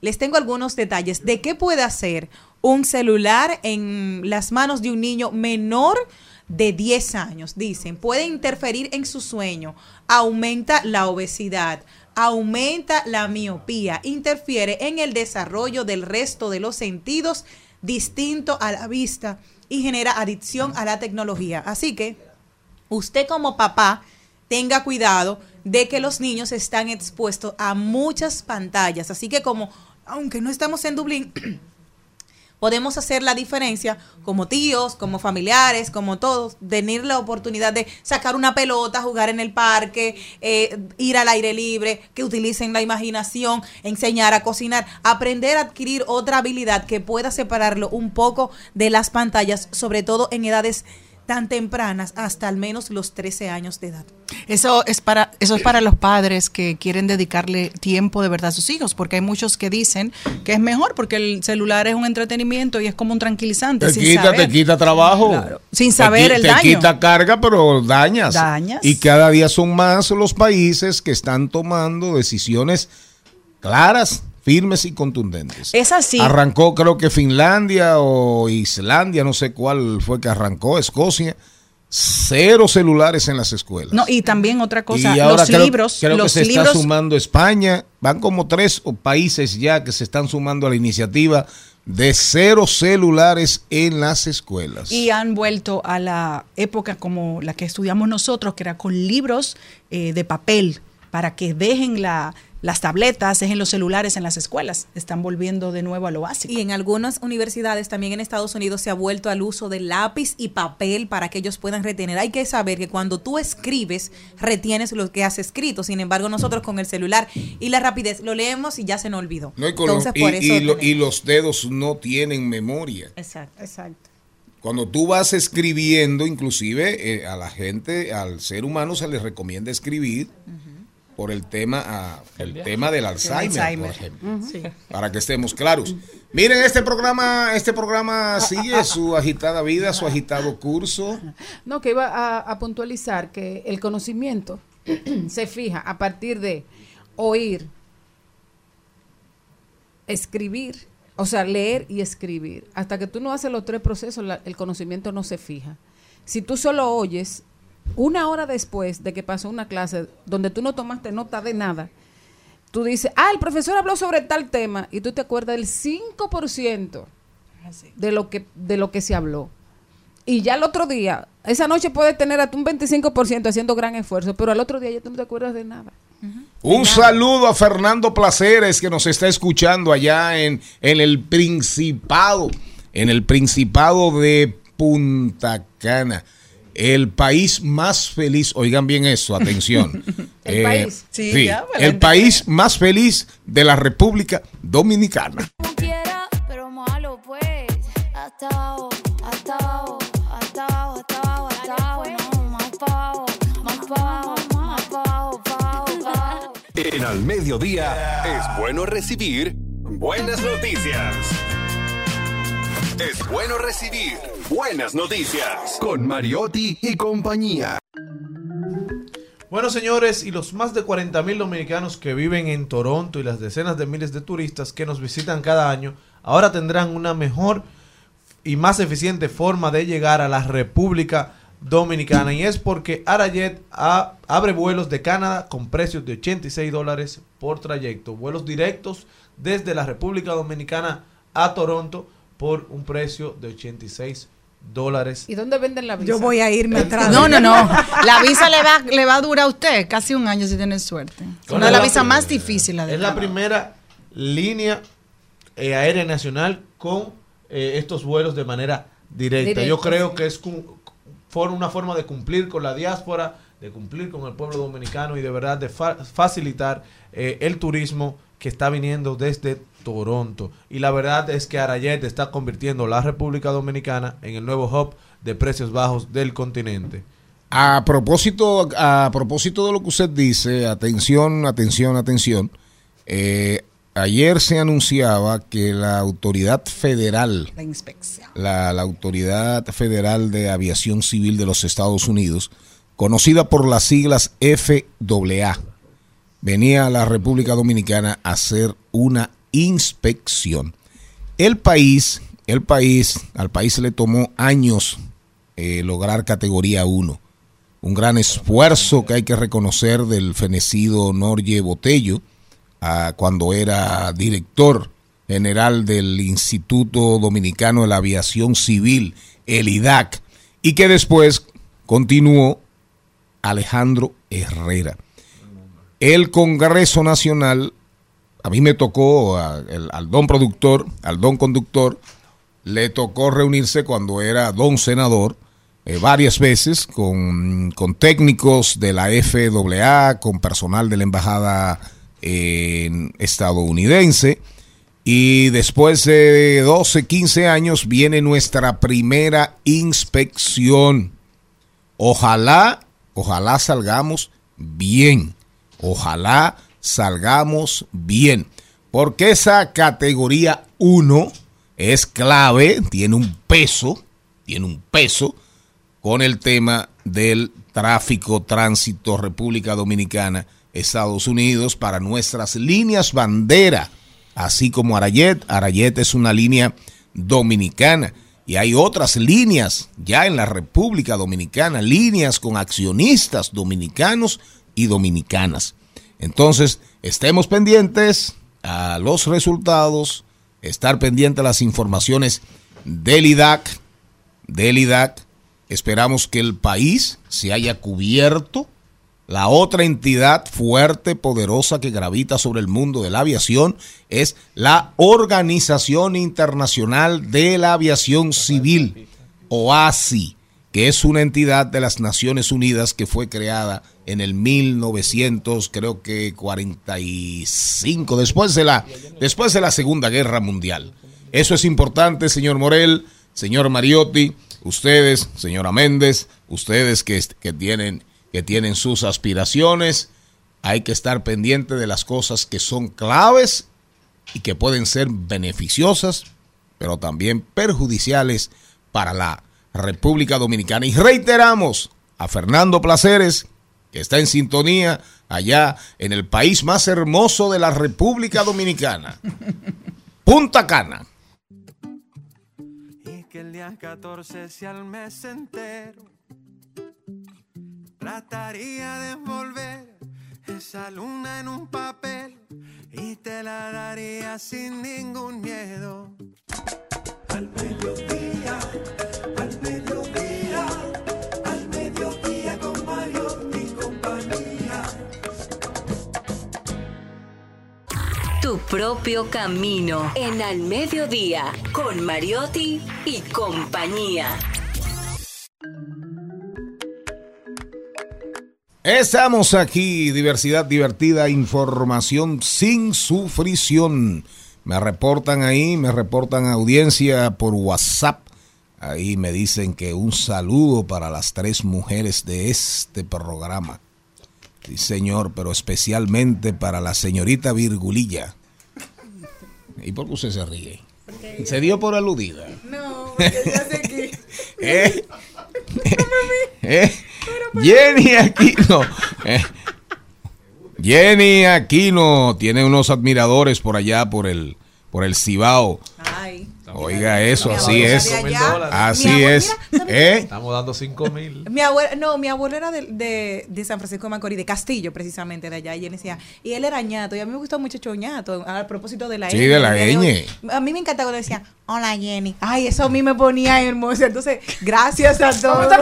les tengo algunos detalles de qué puede hacer un celular en las manos de un niño menor de 10 años. Dicen, puede interferir en su sueño, aumenta la obesidad, aumenta la miopía, interfiere en el desarrollo del resto de los sentidos distinto a la vista y genera adicción a la tecnología. Así que usted como papá tenga cuidado de que los niños están expuestos a muchas pantallas. Así que como, aunque no estamos en Dublín, (clears throat) podemos hacer la diferencia como tíos, como familiares, como todos, tener la oportunidad de sacar una pelota, jugar en el parque, eh, ir al aire libre, que utilicen la imaginación, enseñar a cocinar, aprender a adquirir otra habilidad que pueda separarlo un poco de las pantallas, sobre todo en edades tan tempranas hasta al menos los 13 años de edad. Eso es para eso es para los padres que quieren dedicarle tiempo de verdad a sus hijos, porque hay muchos que dicen que es mejor porque el celular es un entretenimiento y es como un tranquilizante. Te sin quita, saber. te quita trabajo. Sin Te saber el te daño. quita carga, pero dañas. Dañas. Y cada día son más los países que están tomando decisiones claras, firmes y contundentes. Es así. Arrancó creo que Finlandia o Islandia, no sé cuál fue que arrancó, Escocia. Cero celulares en las escuelas. No, y también otra cosa, y ahora los creo, libros, creo los que se libros está sumando España. Van como tres países ya que se están sumando a la iniciativa de cero celulares en las escuelas. y han vuelto a la época como la que estudiamos nosotros, que era con libros eh, de papel, para que dejen la, las tabletas, dejen los celulares en las escuelas. Están volviendo de nuevo a lo básico. Y en algunas universidades, también en Estados Unidos, se ha vuelto al uso de lápiz y papel para que ellos puedan retener. Hay que saber que cuando tú escribes, retienes lo que has escrito. Sin embargo, nosotros con el celular y la rapidez lo leemos y ya se nos olvidó. No, y, los- Entonces, y- por eso. y lo- y los dedos no tienen memoria. Exacto. Exacto. Cuando tú vas escribiendo, inclusive eh, a la gente, al ser humano se le recomienda escribir por el tema, ah, el tema del Alzheimer, por ejemplo. Sí. Para que estemos claros. Miren, este programa, este programa sigue su agitada vida, su agitado curso. No, que iba a, a puntualizar que el conocimiento (clears throat) se fija a partir de oír, escribir, o sea, leer y escribir. Hasta que tú no haces los tres procesos, la- el conocimiento no se fija. Si tú solo oyes, una hora después de que pasó una clase donde tú no tomaste nota de nada, tú dices, ah, el profesor habló sobre tal tema y tú te acuerdas del 5% de lo que de lo que se habló. y ya el otro día, esa noche puedes tener hasta un 25% haciendo gran esfuerzo, pero al otro día ya tú no te acuerdas de nada. Un saludo a Fernando Placeres que nos está escuchando allá en, en el Principado, en el Principado de Punta Cana. El país más feliz, oigan bien eso, atención. (laughs) El país. Sí, sí, ya, el país más feliz de la República Dominicana. quiera, pero malo pues. Hasta abajo, hasta abajo, hasta abajo, hasta abajo, hasta abajo, no, más pa' abajo, más pa' abajo, más pa' abajo, pa' abajo, pa' abajo. En al mediodía es bueno recibir buenas noticias. Es bueno recibir buenas noticias con Mariotti y compañía. Bueno, señores, y los más de 40 mil dominicanos que viven en Toronto y las decenas de miles de turistas que nos visitan cada año, ahora tendrán una mejor y más eficiente forma de llegar a la República Dominicana. Y es porque Arayet ha- abre vuelos de Canadá con precios de 86 dólares por trayecto. Vuelos directos desde la República Dominicana a Toronto por un precio de 86 dólares. ¿Y dónde venden la visa? Yo voy a irme atrás. No, no, no. (laughs) La visa le va, le va a durar a usted casi un año si tiene suerte. Una de las visas más difíciles. Es la primera línea eh, aérea nacional con eh, estos vuelos de manera directa. Yo creo sí. que es cum- for- una forma de cumplir con la diáspora, de cumplir con el pueblo dominicano y de verdad de fa- facilitar eh, el turismo que está viniendo desde Toronto. Y la verdad es que Arayet está convirtiendo la República Dominicana en el nuevo hub de precios bajos del continente. A propósito, a propósito de lo que usted dice, atención, atención, atención. eh, ayer se anunciaba que la autoridad federal, La inspección. la, la autoridad federal de aviación civil de los Estados Unidos, conocida por las siglas FAA, venía a la República Dominicana a hacer una inspección. El país, el país, al país le tomó años eh, lograr categoría 1. Un gran esfuerzo que hay que reconocer del fenecido Norge Botello, ah, cuando era director general del Instituto Dominicano de la Aviación Civil, el IDAC, y que después continuó Alejandro Herrera. El Congreso Nacional, a mí me tocó, al don productor, al don conductor, le tocó reunirse cuando era don senador eh, varias veces con, con técnicos de la FAA, con personal de la embajada estadounidense. Y después de 12, 15 años viene nuestra primera inspección. Ojalá, ojalá salgamos bien. Ojalá salgamos bien. Porque esa categoría 1 es clave, tiene un peso, tiene un peso con el tema del tráfico, tránsito, República Dominicana, Estados Unidos, para nuestras líneas bandera, así como Arayet. Arayet es una línea dominicana y hay otras líneas ya en la República Dominicana, líneas con accionistas dominicanos y dominicanas. Entonces, estemos pendientes a los resultados, estar pendientes a las informaciones del IDAC, del IDAC. Esperamos que el país se haya cubierto. La otra entidad fuerte, poderosa que gravita sobre el mundo de la aviación es la Organización Internacional de la Aviación Civil, OASI, que es una entidad de las Naciones Unidas que fue creada en el 1900, creo que 45, después de la, después de la Segunda Guerra Mundial. Eso es importante, señor Morel, señor Mariotti, ustedes, señora Méndez, ustedes que, que tienen, que tienen sus aspiraciones. Hay que estar pendiente de las cosas que son claves y que pueden ser beneficiosas, pero también perjudiciales para la República Dominicana. Y reiteramos a Fernando Placeres, que está en sintonía allá en el país más hermoso de la República Dominicana, (laughs) Punta Cana. Y que el día 14 sea el mes entero. Trataría de envolver esa luna en un papel y te la daría sin ningún miedo. Al propio camino en Al Mediodía con Mariotti y compañía. Estamos aquí, diversidad divertida, información sin sufrición. Me reportan ahí, me reportan audiencia por WhatsApp. Ahí me dicen que un saludo para las tres mujeres de este programa. Sí, señor, pero especialmente para la señorita Virgulilla. ¿Y por qué usted se ríe? ¿Se dio por aludida? No, porque ya sé que. (laughs) ¿Eh? (laughs) ¿Eh? Jenny Aquino. Eh. Jenny Aquino tiene unos admiradores por allá, por el, por el Cibao. Oiga eso, así es. Así abuela- es. mira, ¿Eh? Estamos dando 5 mil. Mi abuela, no, mi abuelo era de, de, de San Francisco de Macorís, de Castillo precisamente, de allá. Y él decía, y él era ñato, y a mí me gustó mucho ñato, a propósito de la Sí, ñ, de la ñ. A mí me encanta cuando decía, hola Jenny. Ay, eso a mí me ponía hermosa. Entonces, gracias a todos.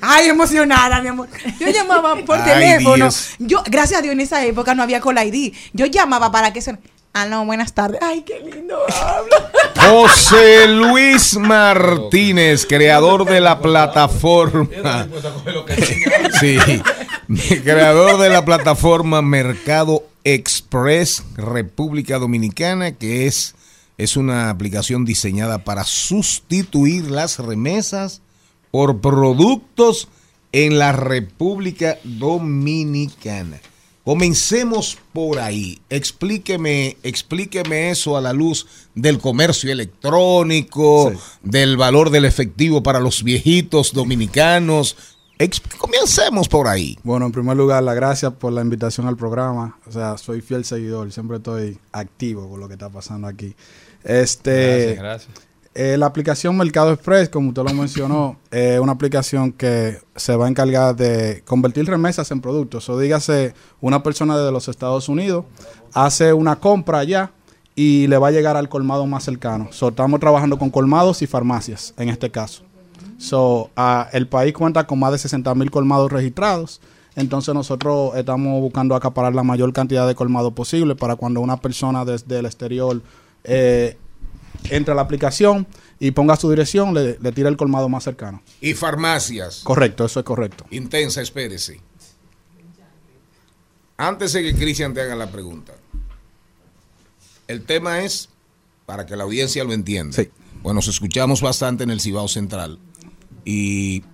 Ay, emocionada, mi amor. Yo llamaba por Ay, teléfono. Dios. Yo, gracias a Dios, en esa época no había Call ID. Yo llamaba para que se... Ah, no, buenas tardes. Ay, qué lindo. (laughs) José Luis Martínez, creador de la plataforma. Sí, creador de la plataforma Mercado Express República Dominicana, que es, es una aplicación diseñada para sustituir las remesas por productos en la República Dominicana. Comencemos por ahí. Explíqueme, explíqueme eso a la luz del comercio electrónico, del valor del efectivo para los viejitos dominicanos. Comencemos por ahí. Bueno, en primer lugar, la gracias por la invitación al programa. O sea, soy fiel seguidor, siempre estoy activo con lo que está pasando aquí. Este, Gracias, gracias. Eh, la aplicación Mercado Express, como usted lo mencionó, (laughs) es una aplicación que se va a encargar de convertir remesas en productos. O dígase, una persona de los Estados Unidos hace una compra allá y le va a llegar al colmado más cercano. So, estamos trabajando con colmados y farmacias en este caso. So, el país cuenta con más de 60 mil colmados registrados. Entonces nosotros estamos buscando acaparar la mayor cantidad de colmados posible para cuando una persona desde el exterior eh, entre a la aplicación y ponga su dirección, le, le tira el colmado más cercano. Y farmacias. Correcto, eso es correcto. Intensa, espérese. Antes de que Cristian te haga la pregunta. El tema es, para que la audiencia lo entienda. Bueno, nos escuchamos bastante en el Cibao Central y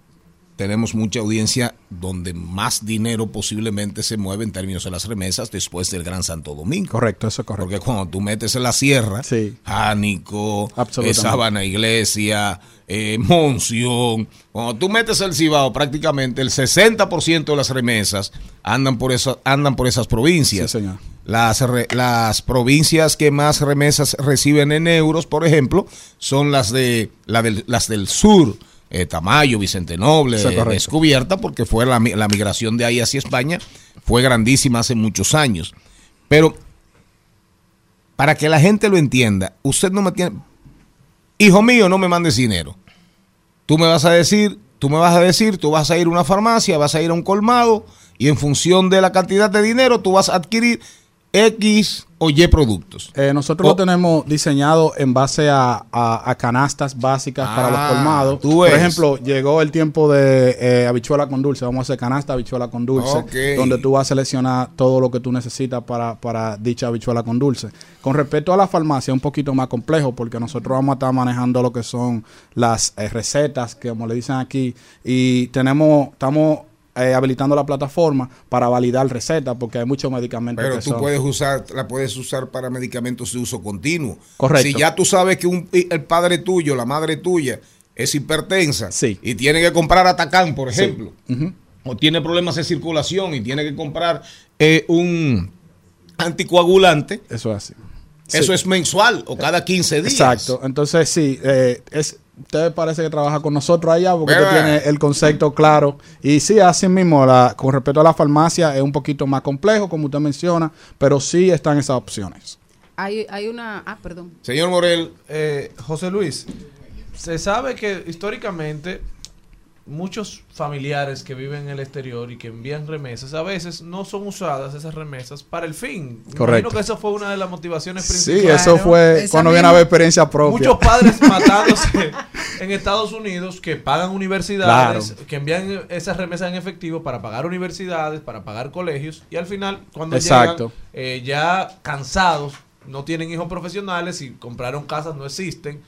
tenemos mucha audiencia donde más dinero posiblemente se mueve en términos de las remesas después del Gran Santo Domingo. Correcto, eso es correcto. Porque cuando tú metes en la sierra, Jánico, Absolutamente. eh, Sabana Iglesia, eh, Monción, cuando tú metes el Cibao, prácticamente el 60% de las remesas andan por, esa- andan por esas provincias. Sí, señor. Las, re- las provincias que más remesas reciben en euros, por ejemplo, son las de la del, las del sur, eh, Tamayo, Vicente Noble, Sí, correcto. descubierta, porque fue la, la migración de ahí hacia España, fue grandísima hace muchos años. Pero para que la gente lo entienda, usted no me tiene. Hijo mío, no me mandes dinero. Tú me vas a decir, tú me vas a decir, tú vas a ir a una farmacia, vas a ir a un colmado y en función de la cantidad de dinero tú vas a adquirir X o Y productos. Eh, nosotros lo tenemos diseñado en base a, a- a canastas básicas para los Ah, colmados. Por ejemplo, llegó el tiempo de eh, habichuela con dulce. Vamos a hacer canasta habichuela con dulce, donde tú vas a seleccionar todo lo que tú necesitas para, para dicha habichuela con dulce. Con respecto a la farmacia, es un poquito más complejo porque nosotros vamos a estar manejando lo que son las eh, recetas, que como le dicen aquí, y tenemos, estamos eh, habilitando la plataforma para validar recetas porque hay muchos medicamentos Pero que tú son- puedes usar, la puedes usar para medicamentos de uso continuo. Correcto. Si ya tú sabes que un- el padre tuyo, la madre tuya, es hipertensa y tiene que comprar Atacán, por Sí. ejemplo, o tiene problemas de circulación y tiene que comprar eh, un anticoagulante, Eso es así. eso Sí. es mensual o cada 15 días. Exacto. Entonces, sí, eh, es, usted parece que trabaja con nosotros allá porque usted tiene el concepto claro. Y sí, así mismo, la, con respecto a la farmacia, es un poquito más complejo, como usted menciona, pero sí están esas opciones. Hay, hay una... Ah, perdón. Señor Morel. Eh, José Luis, se sabe que históricamente muchos familiares que viven en el exterior y que envían remesas, a veces no son usadas esas remesas para el fin. Correcto. Imagino que eso fue una de las motivaciones Sí, principales. eso fue cuando viene a ver experiencia propia. Muchos padres (laughs) matándose en Estados Unidos que pagan universidades, Claro. que envían esas remesas en efectivo para pagar universidades, para pagar colegios y al final cuando Exacto. llegan eh, ya cansados, no tienen hijos profesionales y compraron casas no existen.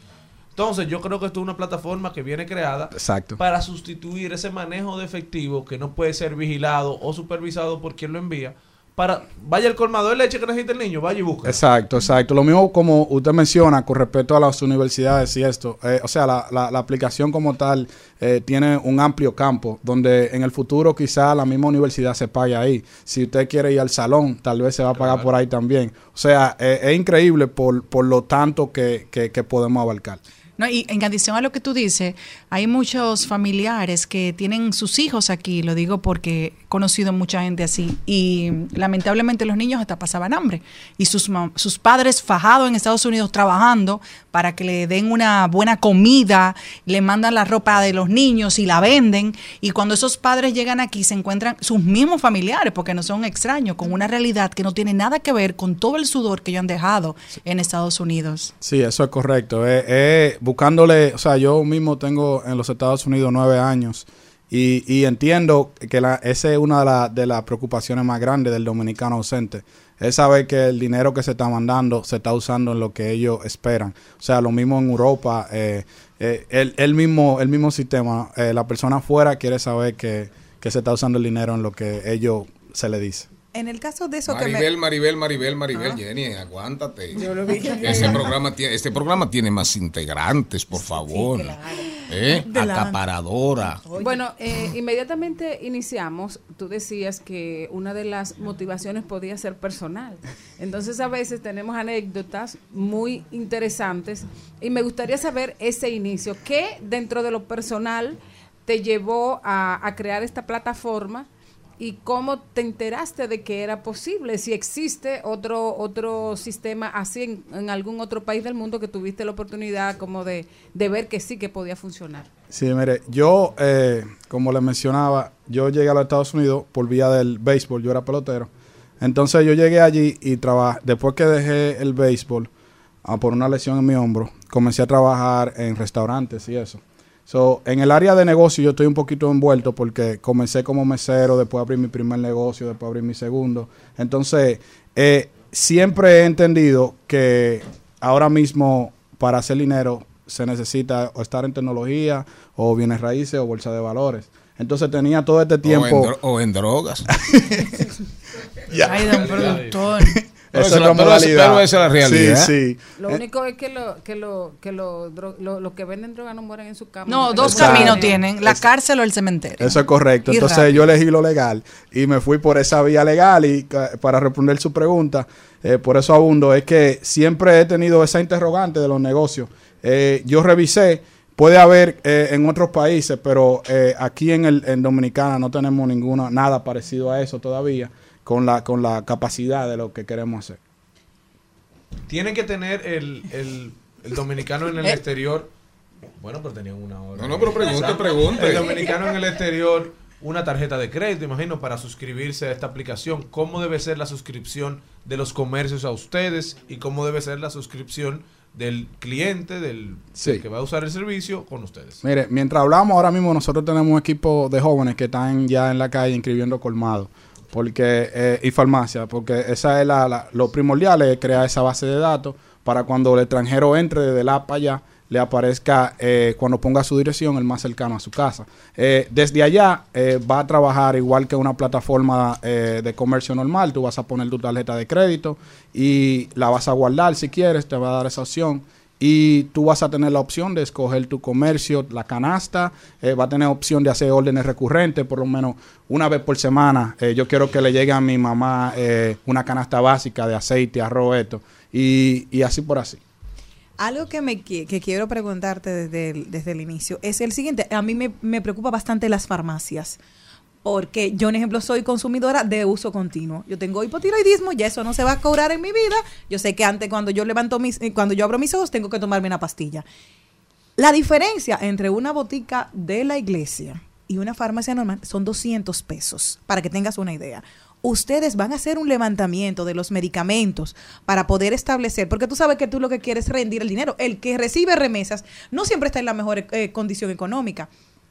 Entonces yo creo que esto es una plataforma que viene creada Exacto. para sustituir ese manejo de efectivo que no puede ser vigilado o supervisado por quien lo envía. Para vaya el colmado de leche que necesita el niño, vaya y busca. Exacto, exacto. Lo mismo como usted menciona con respecto a las universidades y esto. eh, o sea, la, la- la aplicación como tal eh, tiene un amplio campo donde en el futuro quizá la misma universidad se pague ahí. Si usted quiere ir al salón, tal vez se va a pagar por ahí también. O sea, eh, es increíble por, por lo tanto que, que- que podemos abarcar. No, y en adición a lo que tú dices, hay muchos familiares que tienen sus hijos aquí, lo digo porque he conocido mucha gente así, y lamentablemente los niños hasta pasaban hambre, y sus, sus padres fajados en Estados Unidos trabajando para que le den una buena comida, le mandan la ropa de los niños y la venden, y cuando esos padres llegan aquí se encuentran sus mismos familiares, porque no son extraños, con una realidad que no tiene nada que ver con todo el sudor que ellos han dejado en Estados Unidos. Sí, eso es correcto. Eh, eh, buscándole, o sea, yo mismo tengo en los Estados Unidos nueve años y, entiendo que la, esa es una de, de las preocupaciones más grandes del dominicano ausente. Es saber que el dinero que se está mandando se está usando en lo que ellos esperan. O sea, lo mismo en Europa, eh, eh, el, mismo, el mismo sistema. Eh, la persona afuera quiere saber que, que se está usando el dinero en lo que ellos se le dice. En el caso de eso Maribel, que me... Maribel, Maribel, Maribel, Ah. Jenny, aguántate. Yo lo vi. Este programa, tiene, este programa tiene más integrantes, por favor. ¿Eh? Delante. Acaparadora. Bueno, eh, inmediatamente iniciamos, tú decías que una de las motivaciones podía ser personal. Entonces a veces tenemos anécdotas muy interesantes y me gustaría saber ese inicio. ¿Qué dentro de lo personal te llevó a, a crear esta plataforma? ¿Y cómo te enteraste de que era posible? Si existe otro otro sistema así en, algún otro país del mundo que tuviste la oportunidad como de, de ver que sí que podía funcionar. Sí, mire, yo, eh, como le mencionaba, yo llegué a los Estados Unidos por vía del béisbol, yo era pelotero. Entonces yo llegué allí y trabajé, después que dejé el béisbol ah, por una lesión en mi hombro, comencé a trabajar en restaurantes y eso. So, en el área de negocio yo estoy un poquito envuelto porque comencé como mesero, después abrí mi primer negocio, después abrí mi segundo. Entonces, eh, siempre he entendido que ahora mismo para hacer dinero se necesita o estar en tecnología o bienes raíces o bolsa de valores. Entonces tenía todo este tiempo... O en, dro- o en drogas. (laughs) (laughs) Ay, don productor. (laughs) Pero Esa es la la- pero esa- modalidad. pero esa es la realidad. Sí, sí. Lo Eh, único es que lo que lo que lo, dro- lo, lo que venden droga no mueren en su cama. No, dos Exacto. caminos tienen, la cárcel o el cementerio. Eso es correcto. Y Entonces rápido. yo elegí lo legal y me fui por esa vía legal y para responder su pregunta, eh, por eso abundo, es que siempre he tenido esa interrogante de los negocios. Eh, yo revisé, puede haber eh, en otros países, pero eh, aquí en, el, en Dominicana no tenemos ninguna, nada parecido a eso todavía con la, con la capacidad de lo que queremos hacer. Tienen que tener el, el, el dominicano en el Eh. exterior. Bueno, pero tenían una hora. No, no, pero pregunte, pregunte. El dominicano en el exterior, una tarjeta de crédito, imagino, para suscribirse a esta aplicación. ¿Cómo debe ser la suscripción de los comercios a ustedes? ¿Y cómo debe ser la suscripción del cliente, del, Sí. del que va a usar el servicio con ustedes? Mire, mientras hablamos ahora mismo, nosotros tenemos un equipo de jóvenes que están ya en la calle inscribiendo colmado porque eh, y farmacia, porque esa es la, la- lo primordial es crear esa base de datos para cuando el extranjero entre desde la para allá le aparezca eh, cuando ponga su dirección el más cercano a su casa. Eh, desde allá eh, va a trabajar igual que una plataforma eh, de comercio normal. Tú vas a poner tu tarjeta de crédito y la vas a guardar si quieres, te va a dar esa opción y tú vas a tener la opción de escoger tu comercio, la canasta, eh, va a tener opción de hacer órdenes recurrentes, por lo menos una vez por semana. Eh, yo quiero que le llegue a mi mamá eh, una canasta básica de aceite, arroz, esto, y, y así por así. Algo que me que quiero preguntarte desde el, desde el inicio es el siguiente. A mí me, me preocupa bastante las farmacias. Porque yo, por ejemplo, soy consumidora de uso continuo. Yo tengo hipotiroidismo, ya eso no se va a cobrar en mi vida. Yo sé que antes cuando yo levanto mis, eh, cuando yo abro mis ojos, tengo que tomarme una pastilla. La diferencia entre una botica de la iglesia y una farmacia normal son 200 pesos, para que tengas una idea. Ustedes van a hacer un levantamiento de los medicamentos para poder establecer, porque tú sabes que tú lo que quieres es rendir el dinero. El que recibe remesas no siempre está en la mejor eh, condición económica.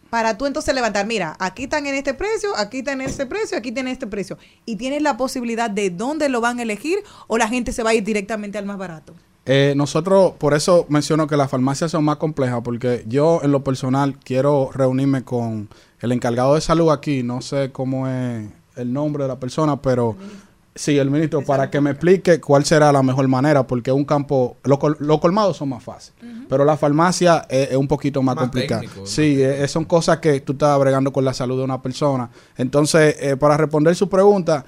Para tú entonces levantar, mira, aquí están en este precio, aquí están en este precio, aquí tienen este precio. Y tienes la posibilidad de dónde lo van a elegir o la gente se va a ir directamente al más barato. Eh, nosotros, por eso menciono que las farmacias son más complejas, porque yo en lo personal quiero reunirme con el encargado de salud aquí, no sé cómo es el nombre de la persona, pero sí, el ministro, para que me explique cuál será la mejor manera, porque un campo, los los colmados son más fáciles, pero la farmacia es, es un poquito más, Más complicada. técnico, Sí, eh, son cosas que tú estás bregando con la salud de una persona. Entonces, eh, para responder su pregunta,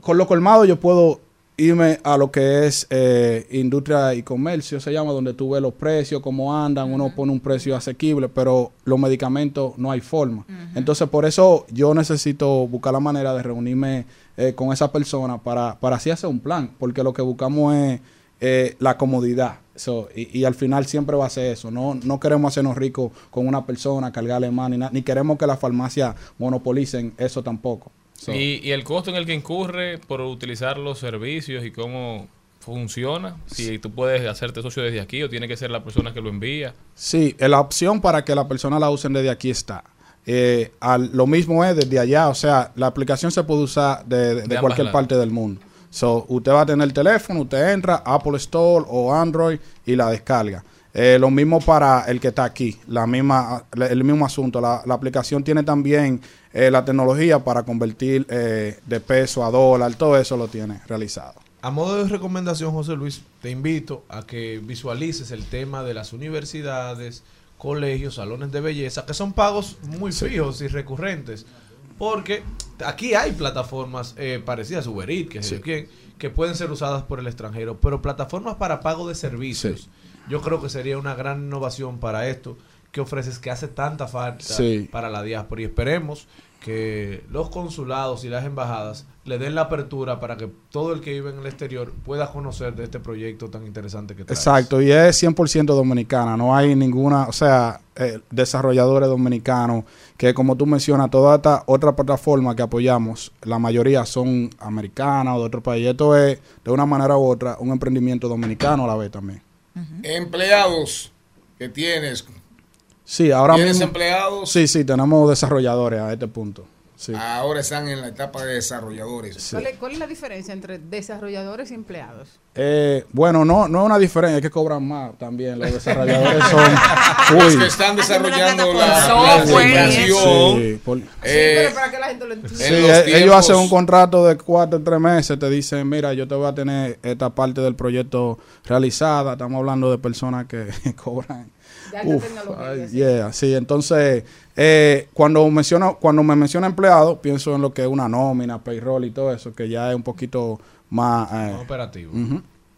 con los colmados yo puedo irme a lo que es eh, industria y comercio, se llama, donde tú ves los precios, cómo andan, uno pone un precio asequible, pero los medicamentos no hay forma. Entonces, por eso yo necesito buscar la manera de reunirme eh, con esa persona para, para así hacer un plan, porque lo que buscamos es eh, la comodidad. So, y, y al final siempre va a ser eso. No, no queremos hacernos ricos con una persona, cargarle más, ni, nada, ni queremos que las farmacias monopolicen eso tampoco. So, Y, y el costo en el que incurre por utilizar los servicios y cómo funciona, si tú puedes hacerte socio desde aquí o tiene que ser la persona que lo envía. Sí, eh, la opción para que la persona la usen desde aquí está. Eh, al- lo mismo es desde allá, o sea, la aplicación se puede usar de, de- de ambas cualquier lados. parte del mundo. So, usted va a tener el teléfono, usted entra, Apple Store o Android y la descarga. Eh, lo mismo para el que está aquí, la misma, el mismo asunto. La, la aplicación tiene también eh, la tecnología para convertir eh, de peso a dólar, todo eso lo tiene realizado. A modo de recomendación, José Luis, te invito a que visualices el tema de las universidades, colegios, salones de belleza, que son pagos muy fijos y recurrentes. Porque aquí hay plataformas eh, parecidas a Uber Eats, que, Sí. quién, que pueden ser usadas por el extranjero, pero plataformas para pago de servicios. Yo creo que sería una gran innovación para esto que ofreces que hace tanta falta para la diáspora y esperemos que los consulados y las embajadas le den la apertura para que todo el que vive en el exterior pueda conocer de este proyecto tan interesante que traes. Exacto, y es 100% dominicana, no hay ninguna, o sea, eh, desarrolladores dominicanos, que como tú mencionas, toda esta otra plataforma que apoyamos, la mayoría son americanas o de otro país. Esto es, de una manera u otra, un emprendimiento dominicano a la vez también. Empleados que tienes. Sí, ahora ¿Tienes mismo. empleados? Sí, sí, tenemos desarrolladores a este punto. Sí. Ahora están en la etapa de desarrolladores. ¿Cuál, es, cuál es la diferencia entre desarrolladores y empleados? Eh, bueno, no, no es una diferencia, es que cobran más también. Los desarrolladores (laughs) son. Los uy. que están desarrollando la, la Software. aplicación. Sí, por- Sí, eh, pero para que la gente lo entienda. Sí, En los e- ellos tiempos- hacen un contrato de cuatro o tres meses, te dicen, mira, yo te voy a tener esta parte del proyecto realizada. Estamos hablando de personas que (laughs) cobran. De alta Uf, tecnología, ay, sí. yeah, sí, entonces, eh, cuando, menciono, cuando me menciona empleado, pienso en lo que es una nómina, payroll y todo eso, que ya es un poquito más... eh, Más operativo.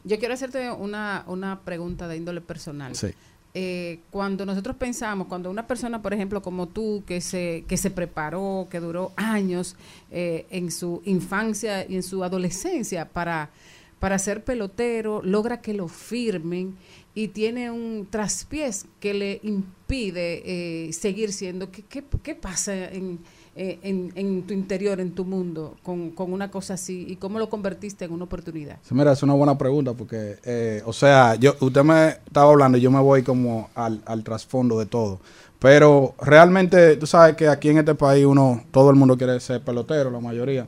Yo quiero hacerte una, una pregunta de índole personal. Sí. Eh, cuando nosotros pensamos, cuando una persona, por ejemplo, como tú, que se, que se preparó, que duró años eh, en su infancia y en su adolescencia para, para ser pelotero, logra que lo firmen y tiene un traspiés que le impide eh, seguir siendo. ¿Qué, qué, qué pasa en, eh, en, en tu interior, en tu mundo, con, con una cosa así? ¿Y cómo lo convertiste en una oportunidad? Mira, es una buena pregunta porque, eh, o sea, yo usted me estaba hablando y yo me voy como al, al trasfondo de todo. Pero realmente, tú sabes que aquí en este país uno, todo el mundo quiere ser pelotero, la mayoría.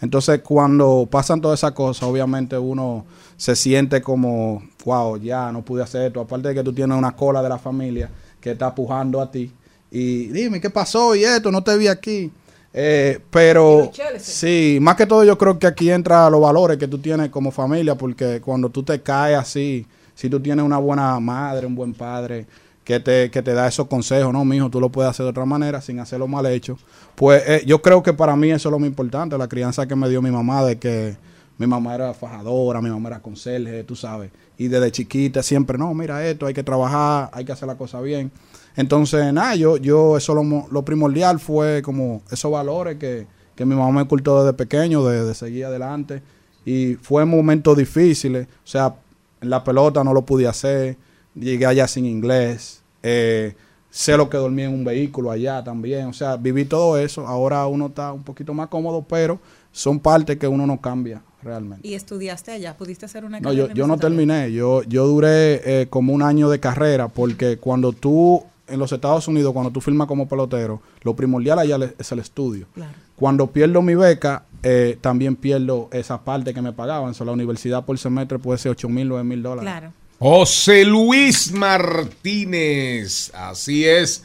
Entonces, cuando pasan todas esas cosas, obviamente uno se siente como, wow, ya no pude hacer esto. Aparte de que tú tienes una cola de la familia que está pujando a ti. Y dime, ¿qué pasó? Y esto, no te vi aquí. Eh, pero sí, más que todo yo creo que aquí entra los valores que tú tienes como familia, porque cuando tú te caes así, si tú tienes una buena madre, un buen padre, que te, que te da esos consejos, no, mijo, tú lo puedes hacer de otra manera, sin hacerlo mal hecho. Pues eh, yo creo que para mí eso es lo más importante, la crianza que me dio mi mamá, de que mi mamá era fajadora, mi mamá era conserje, tú sabes. Y desde chiquita siempre, no, mira esto, hay que trabajar, hay que hacer la cosa bien. Entonces, nada, yo, yo eso lo, lo primordial fue como esos valores que, que mi mamá me ocultó desde pequeño, de, de seguir adelante. Y fue momentos difíciles, o sea, en la pelota no lo pude hacer, llegué allá sin inglés, eh, sé lo que dormí en un vehículo allá también. O sea, viví todo eso. Ahora uno está un poquito más cómodo, pero son partes que uno no cambia realmente. ¿Y estudiaste allá? ¿Pudiste hacer una No, carrera yo, en yo no terminé. Yo, yo duré eh, como un año de carrera porque cuando tú, en los Estados Unidos, cuando tú firmas como pelotero, lo primordial allá le- es el estudio. Claro. Cuando pierdo mi beca, eh, también pierdo esa parte que me pagaban. O sea, la universidad por semestre puede ser 8 mil, 9 mil dólares. Claro. José Luis Martínez, así es.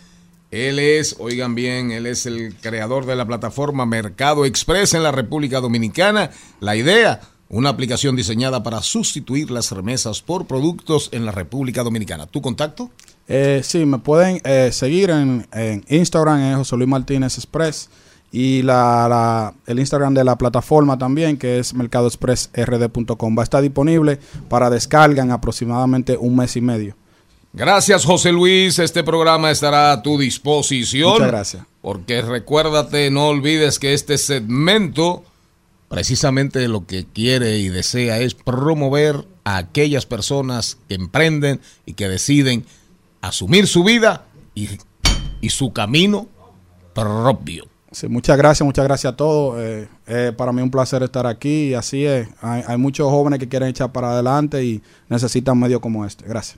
Él es, oigan bien, él es el creador de la plataforma Mercado Express en la República Dominicana. La idea, una aplicación diseñada para sustituir las remesas por productos en la República Dominicana. ¿Tu contacto? Eh, sí, me pueden eh, seguir en, Instagram, en José Luis Martínez Express. Y la- el Instagram de la plataforma también, que es mercadoexpressrd.com. Va a estar disponible para descarga en aproximadamente un mes y medio. Gracias, José Luis. Este programa estará a tu disposición. Muchas gracias. Porque recuérdate, no olvides que este segmento precisamente lo que quiere y desea es promover a aquellas personas que emprenden y que deciden asumir su vida y, y su camino propio. Sí, muchas gracias, muchas gracias a todos. Eh, eh, para mí es un placer estar aquí y así es. Hay, hay muchos jóvenes que quieren echar para adelante y necesitan medios como este. Gracias.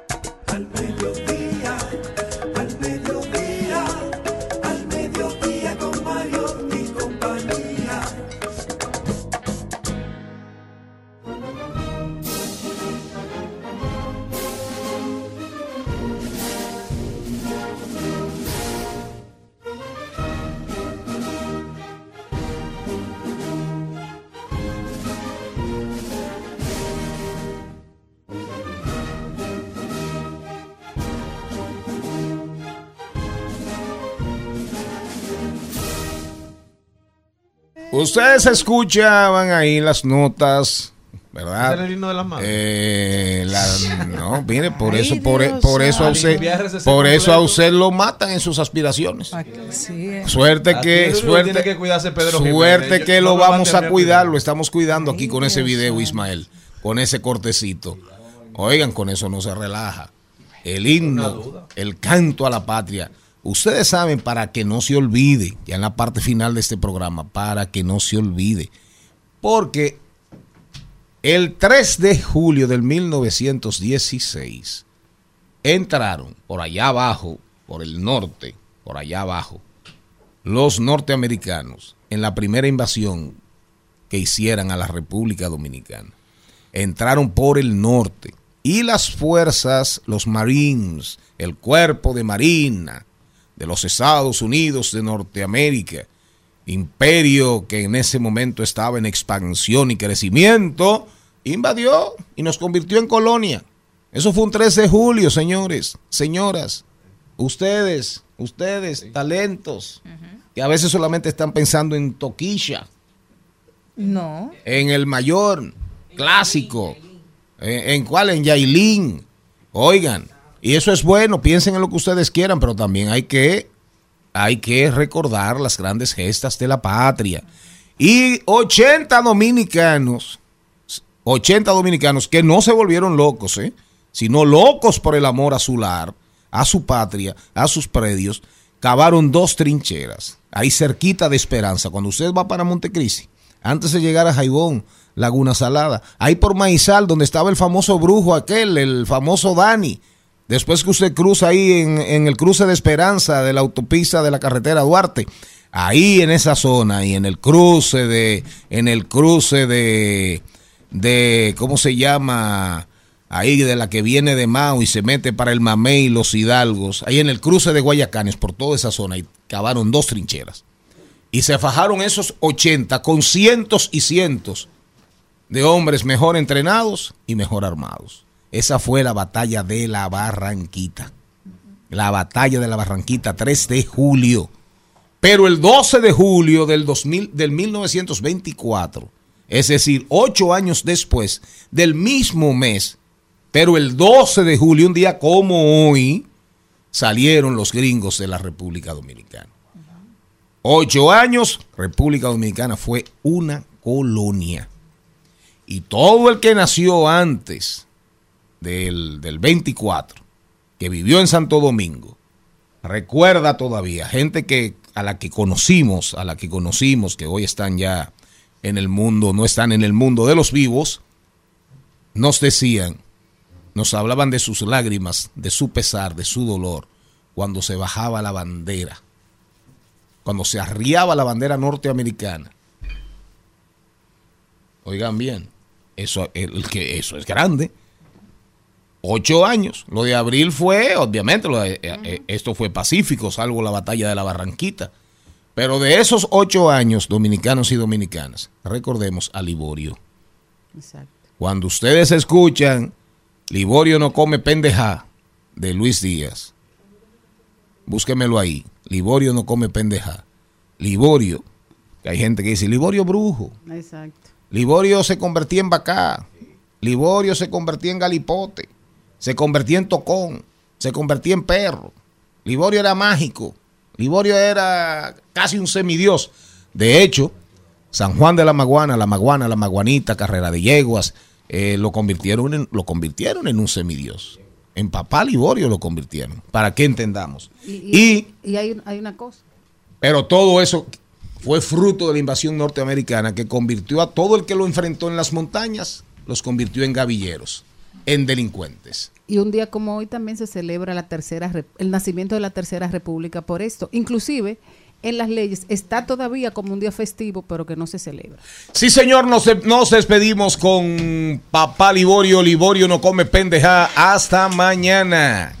Ustedes escuchaban ahí las notas, ¿verdad? ¿Ese era el himno de las manos? Eh, la- no, mire, por Ay, eso, por, Dios por eso a usted, por eso a usted lo matan en sus aspiraciones. Sí, eh. Suerte que, suerte, tiene que cuidarse Pedro suerte que lo vamos a cuidar, lo estamos cuidando aquí con ese video. Ismael, con ese cortecito. Oigan, con eso no se relaja. El himno, el canto a la patria. Ustedes saben, para que no se olvide, ya en la parte final de este programa, para que no se olvide. Porque el 3 de julio del 1916 entraron por allá abajo, por el norte, por allá abajo, los norteamericanos en la primera invasión que hicieran a la República Dominicana. Entraron por el norte y las fuerzas, los Marines, el cuerpo de Marina de los Estados Unidos de Norteamérica, imperio que en ese momento estaba en expansión y crecimiento, invadió y nos convirtió en colonia. Eso fue un 3 de julio, señores, señoras. Ustedes, ustedes, talentos, que a veces solamente están pensando en Toquilla, No. en el mayor, clásico, en, en cuál, en Yailin. Oigan, y eso es bueno, piensen en lo que ustedes quieran, pero también hay que, hay que recordar las grandes gestas de la patria. Y 80 dominicanos, 80 dominicanos que no se volvieron locos, ¿eh? sino locos por el amor a su lar, a su patria, a sus predios, cavaron dos trincheras, ahí cerquita de Esperanza, cuando usted va para Montecristi, antes de llegar a Jaibón, Laguna Salada, ahí por Maizal, donde estaba el famoso brujo aquel, el famoso Dani, después que usted cruza ahí en, el cruce de Esperanza de la autopista de la carretera Duarte, ahí en esa zona y en el cruce de, en el cruce de, de, ¿cómo se llama? Ahí de la que viene de Mao y se mete para el Mamey y los Hidalgos, ahí en el cruce de Guayacanes, por toda esa zona, y cavaron dos trincheras. Y se fajaron esos 80 con cientos y cientos de hombres mejor entrenados y mejor armados. Esa fue la batalla de la Barranquita. La batalla de la Barranquita, 3 de julio. Pero el 12 de julio del, 2000, del 1924, es decir, ocho años después del mismo mes, pero el 12 de julio, un día como hoy, salieron los gringos de la República Dominicana. Ocho años, República Dominicana fue una colonia. Y todo el que nació antes del, del 24, que vivió en Santo Domingo, recuerda todavía, gente que a la que conocimos, a la que conocimos, que hoy están ya en el mundo, no están en el mundo de los vivos, nos decían, nos hablaban de sus lágrimas, de su pesar, de su dolor, cuando se bajaba la bandera, cuando se arriaba la bandera norteamericana. Oigan bien, eso, el, que eso es grande. Ocho años. Lo de abril fue, obviamente, lo de- eh, eh, esto fue pacífico, salvo la batalla de la Barranquita. Pero de esos ocho años, dominicanos y dominicanas, recordemos a Liborio. Exacto. Cuando ustedes escuchan Liborio no come pendeja de Luis Díaz, búsquemelo ahí. Liborio no come pendeja. Liborio, que hay gente que dice Liborio brujo. Exacto. Liborio se convertía en bacá. Liborio se convertía en galipote. Se convertía en tocón. Se convertía en perro. Liborio era mágico. Liborio era casi un semidios. De hecho, San Juan de la Maguana, la Maguana, la Maguanita, Carrera de Yeguas, eh, lo, convirtieron en, lo convirtieron en un semidios. En papá Liborio lo convirtieron. Para que entendamos. Y, Y y- y hay, hay una cosa. pero todo eso fue fruto de la invasión norteamericana que convirtió a todo el que lo enfrentó en las montañas, los convirtió en gavilleros, en delincuentes. Y un día como hoy también se celebra la tercera el nacimiento de la tercera república por esto. Inclusive en las leyes está todavía como un día festivo, pero que no se celebra. Sí, señor, nos, nos despedimos con papá Liborio. Liborio no come pendeja. Hasta mañana.